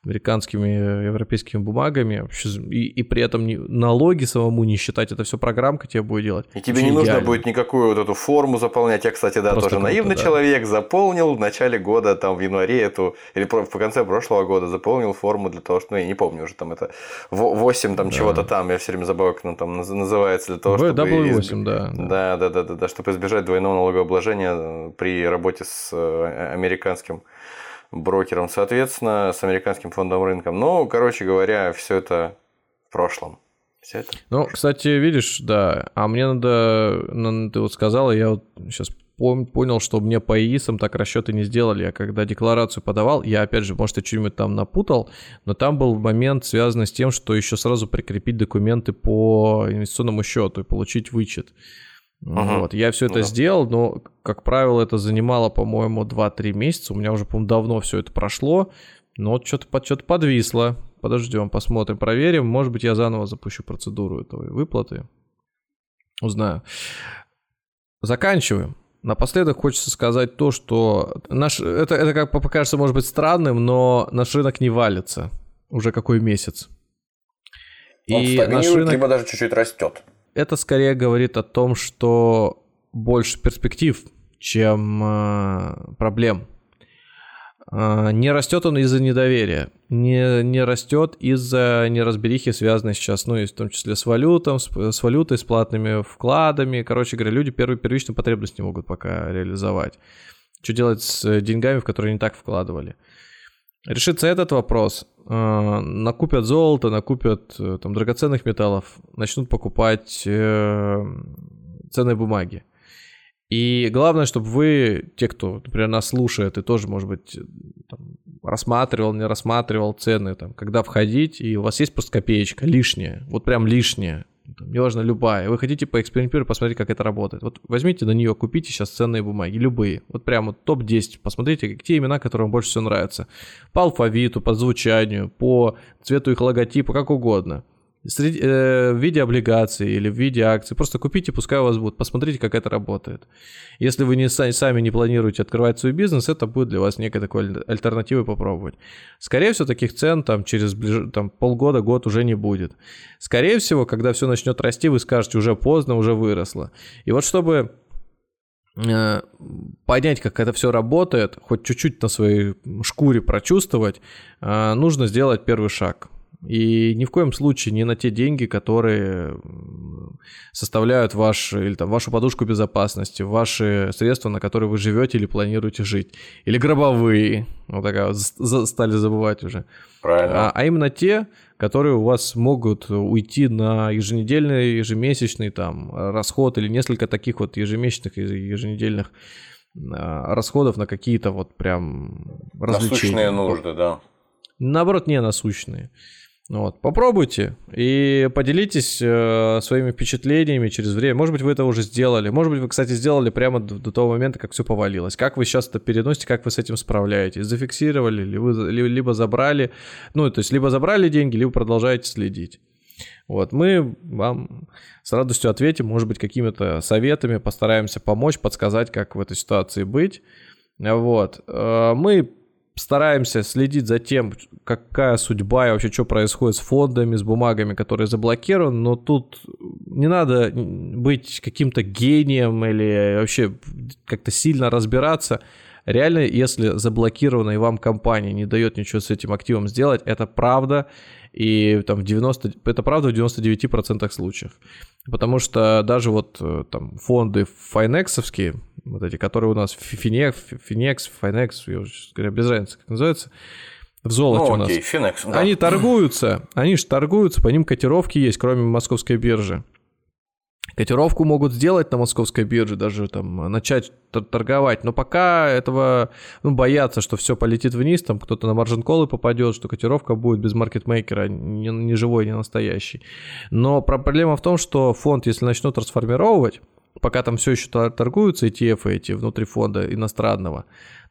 американскими, европейскими бумагами, и, и при этом не, налоги самому не считать, это все программка тебе будет делать.
И тебе не нужно идеально. будет никакую вот эту форму заполнять. Я, кстати, да, Просто тоже круто, наивный да. человек, заполнил в начале года, там, в январе эту или в конце прошлого года заполнил форму для того, что, ну, я не помню уже, там это 8 там да. чего-то там, я все время забываю, как оно там называется, для того,
чтобы...
W8,
изб... да,
да. Да, да, да, да, чтобы избежать двойного налогообложения э, при работе с э, американским брокером, соответственно, с американским фондом рынком. Ну, короче говоря, все это в прошлом. Все это.
Ну, кстати, видишь, да. А мне надо, ты вот сказала, я вот сейчас понял, что мне по ИИСам так расчеты не сделали. Я когда декларацию подавал, я опять же, может, я что-нибудь там напутал, но там был момент, связанный с тем, что еще сразу прикрепить документы по инвестиционному счету и получить вычет. Ага. Вот, я все это да. сделал, но, как правило, это занимало, по-моему, 2-3 месяца. У меня уже, по-моему, давно все это прошло. Но вот что-то под, что подвисло. Подождем, посмотрим, проверим. Может быть, я заново запущу процедуру этой выплаты. Узнаю. Заканчиваем. Напоследок хочется сказать то, что наш, это, это как покажется, может быть, странным, но наш рынок не валится уже какой месяц.
Он и наш рынок, либо даже чуть-чуть растет.
Это скорее говорит о том, что больше перспектив, чем э, проблем. А, не растет он из-за недоверия, не, не растет из-за неразберихи, связанной сейчас, ну, и в том числе с валютом, с, с валютой, с платными вкладами. Короче говоря, люди первые первичные потребности не могут пока реализовать. Что делать с деньгами, в которые не так вкладывали? Решится этот вопрос. А, накупят золото, накупят э, там драгоценных металлов, начнут покупать э, ценные бумаги. И главное, чтобы вы, те, кто, например, нас слушает, и тоже, может быть, там, рассматривал, не рассматривал цены, там, когда входить, и у вас есть просто копеечка лишняя, вот прям лишняя, там, неважно, любая, вы хотите поэкспериментировать, посмотреть, как это работает. Вот возьмите на нее, купите сейчас ценные бумаги, любые, вот прямо топ-10, посмотрите, какие имена, которые вам больше всего нравятся. По алфавиту, по звучанию, по цвету их логотипа, как угодно среди, э, в виде облигаций или в виде акций. Просто купите, пускай у вас будет. Посмотрите, как это работает. Если вы не, сами не планируете открывать свой бизнес, это будет для вас некой такой альтернативой попробовать. Скорее всего, таких цен там через ближ... там, полгода, год уже не будет. Скорее всего, когда все начнет расти, вы скажете, уже поздно, уже выросло. И вот чтобы э, понять, как это все работает, хоть чуть-чуть на своей шкуре прочувствовать, э, нужно сделать первый шаг. И ни в коем случае не на те деньги, которые составляют ваш, или там, вашу подушку безопасности, ваши средства, на которые вы живете или планируете жить. Или гробовые. Вот такая вот стали забывать уже.
Правильно.
А, а именно те, которые у вас могут уйти на еженедельный, ежемесячный там расход или несколько таких вот ежемесячных еженедельных а, расходов на какие-то вот прям
развлечения. Насущные нужды, да.
Наоборот, не насущные. Вот, попробуйте и поделитесь э, своими впечатлениями через время. Может быть, вы это уже сделали. Может быть, вы, кстати, сделали прямо до, до того момента, как все повалилось. Как вы сейчас это переносите, как вы с этим справляетесь? Зафиксировали ли вы, либо забрали, ну, то есть, либо забрали деньги, либо продолжаете следить. Вот, мы вам с радостью ответим, может быть, какими-то советами, постараемся помочь, подсказать, как в этой ситуации быть. Вот, э, мы стараемся следить за тем, какая судьба и вообще что происходит с фондами, с бумагами, которые заблокированы, но тут не надо быть каким-то гением или вообще как-то сильно разбираться. Реально, если заблокированная вам компания не дает ничего с этим активом сделать, это правда, и там в 90, это правда в 99% случаев. Потому что даже вот э, там фонды файнексовские, вот эти, которые у нас Finex, Finex, Finex, я уже без разницы, как называется, в золоте ну, у нас. Окей,
Finex, да.
Они торгуются, они же торгуются, по ним котировки есть, кроме московской биржи. Котировку могут сделать на московской бирже, даже там начать торговать, но пока этого, ну, боятся, что все полетит вниз, там кто-то на маржин колы попадет, что котировка будет без маркетмейкера, не, не живой, не настоящий. Но проблема в том, что фонд, если начнут трансформировать, пока там все еще торгуются ETF эти внутри фонда иностранного,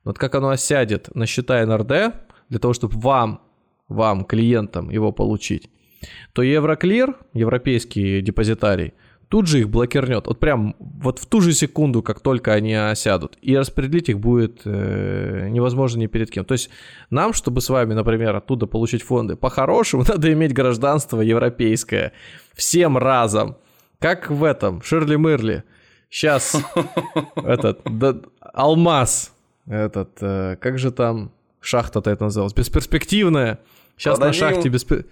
вот как оно осядет на счета НРД, для того, чтобы вам, вам, клиентам его получить, то Евроклир, европейский депозитарий, тут же их блокирнет. Вот прям вот в ту же секунду, как только они осядут. И распределить их будет э, невозможно ни перед кем. То есть нам, чтобы с вами, например, оттуда получить фонды, по-хорошему надо иметь гражданство европейское. Всем разом. Как в этом, Ширли Мырли. Сейчас этот, алмаз, этот, э, как же там шахта-то это называлась? Бесперспективная. Сейчас на шахте беспер...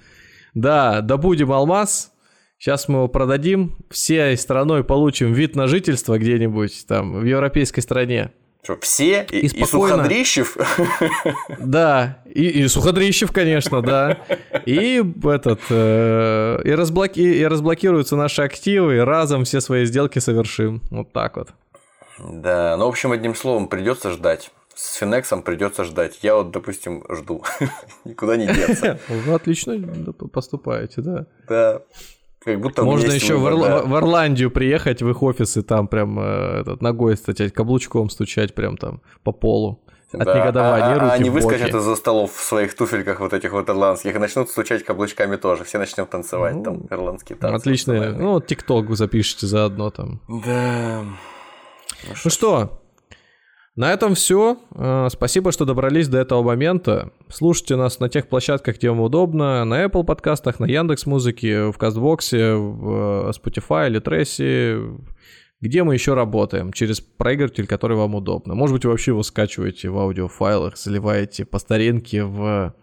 Да, добудем алмаз, Сейчас мы его продадим, всей страной получим вид на жительство где-нибудь там в европейской стране.
Что, все? И, и, и Суходрищев?
Да, и, и Суходрищев, конечно, да. И этот, э, и, разблоки... и разблокируются наши активы, и разом все свои сделки совершим. Вот так вот.
Да, ну, в общем, одним словом, придется ждать. С Финексом придется ждать. Я вот, допустим, жду. Никуда не деться.
Вы отлично поступаете, да.
Да. Как будто
Можно еще выбор, в, да. в Ирландию приехать в их офисы, там прям э, этот, ногой стучать, каблучком стучать прям там по полу. От да. негодования а, руки
а они выскочат из-за столов в своих туфельках вот этих вот ирландских и начнут стучать каблучками тоже. Все начнем танцевать ну, там ирландские танцы.
Отлично. Ну, ТикТок запишите заодно там.
Да.
Ну, ну что, на этом все. Э, спасибо, что добрались до этого момента. Слушайте нас на тех площадках, где вам удобно. На Apple подкастах, на Яндекс Музыке, в Кастбоксе, в э, Spotify или Трессе. Где мы еще работаем? Через проигрыватель, который вам удобно. Может быть, вы вообще его скачиваете в аудиофайлах, заливаете по старинке в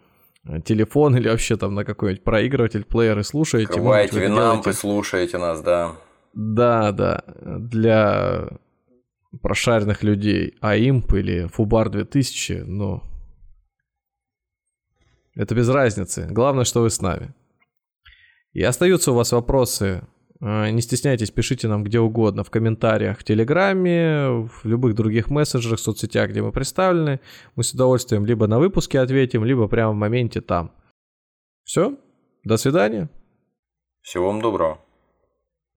э, телефон или вообще там на какой-нибудь проигрыватель, плеер и слушаете.
Открываете винамп и слушаете нас, да.
Да, да. Для прошаренных людей, а имп или Фубар 2000, ну, это без разницы. Главное, что вы с нами. И остаются у вас вопросы, э, не стесняйтесь, пишите нам где угодно, в комментариях, в Телеграме, в любых других мессенджерах, соцсетях, где мы представлены. Мы с удовольствием либо на выпуске ответим, либо прямо в моменте там. Все, до свидания.
Всего вам доброго.